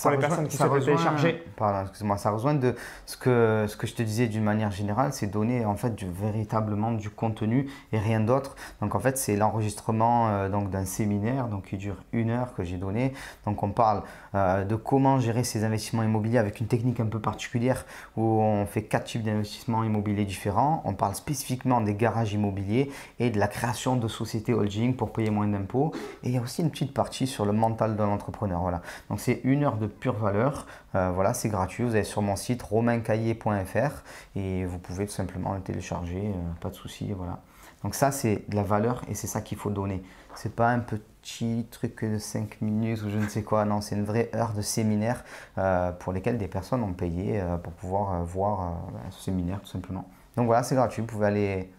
pour les personnes qui souhaitent télécharger Pardon, excuse-moi. Ça rejoint de ce que, ce que je te disais d'une manière générale, c'est donner en fait véritablement du contenu et rien d'autre. Donc en fait, c'est l'enregistrement donc d'un séminaire donc qui dure une heure que j'ai donné. Donc on parle euh, de comment gérer ses investissements immobiliers avec une technique un peu particulière où on fait quatre types d'investissements immobiliers différents. On parle spécifiquement des garages immobiliers et de la création de sociétés holding pour payer moins d'impôts. Et il y a aussi une petite partie sur le mental de l'entrepreneur. Voilà. Donc c'est une heure de pure valeur. Euh, voilà, c'est gratuit. Vous allez sur mon site romaincaillé.fr et vous pouvez tout simplement le télécharger. Euh, pas de souci. Voilà. Donc ça, c'est de la valeur et c'est ça qu'il faut donner. C'est pas un petit truc de 5 minutes ou je ne sais quoi. Non, c'est une vraie heure de séminaire euh, pour lesquelles des personnes ont payé euh, pour pouvoir euh, voir ce séminaire tout simplement. Donc voilà, c'est gratuit. Vous pouvez aller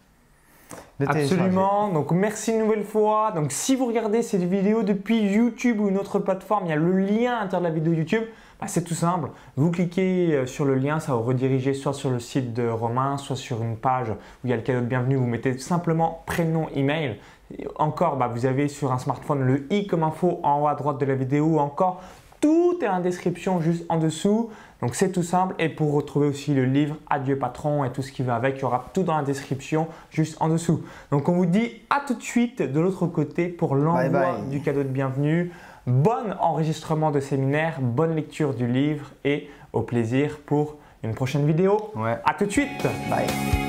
Absolument. Donc merci une nouvelle fois. Donc si vous regardez cette vidéo depuis YouTube ou une autre plateforme, il y a le lien à l'intérieur de la vidéo YouTube. Bah, c'est tout simple. Vous cliquez sur le lien, ça va vous rediriger soit sur le site de Romain, soit sur une page où il y a le cadeau de bienvenue. Vous mettez simplement prénom, email. Encore, bah, vous avez sur un smartphone le i comme info en haut à droite de la vidéo. Encore, tout est en description juste en dessous. Donc c'est tout simple. Et pour retrouver aussi le livre Adieu patron et tout ce qui va avec, il y aura tout dans la description juste en dessous. Donc on vous dit à tout de suite de l'autre côté pour l'envoi du cadeau de bienvenue. Bon enregistrement de séminaire, bonne lecture du livre et au plaisir pour une prochaine vidéo. Ouais. À tout de suite. Bye.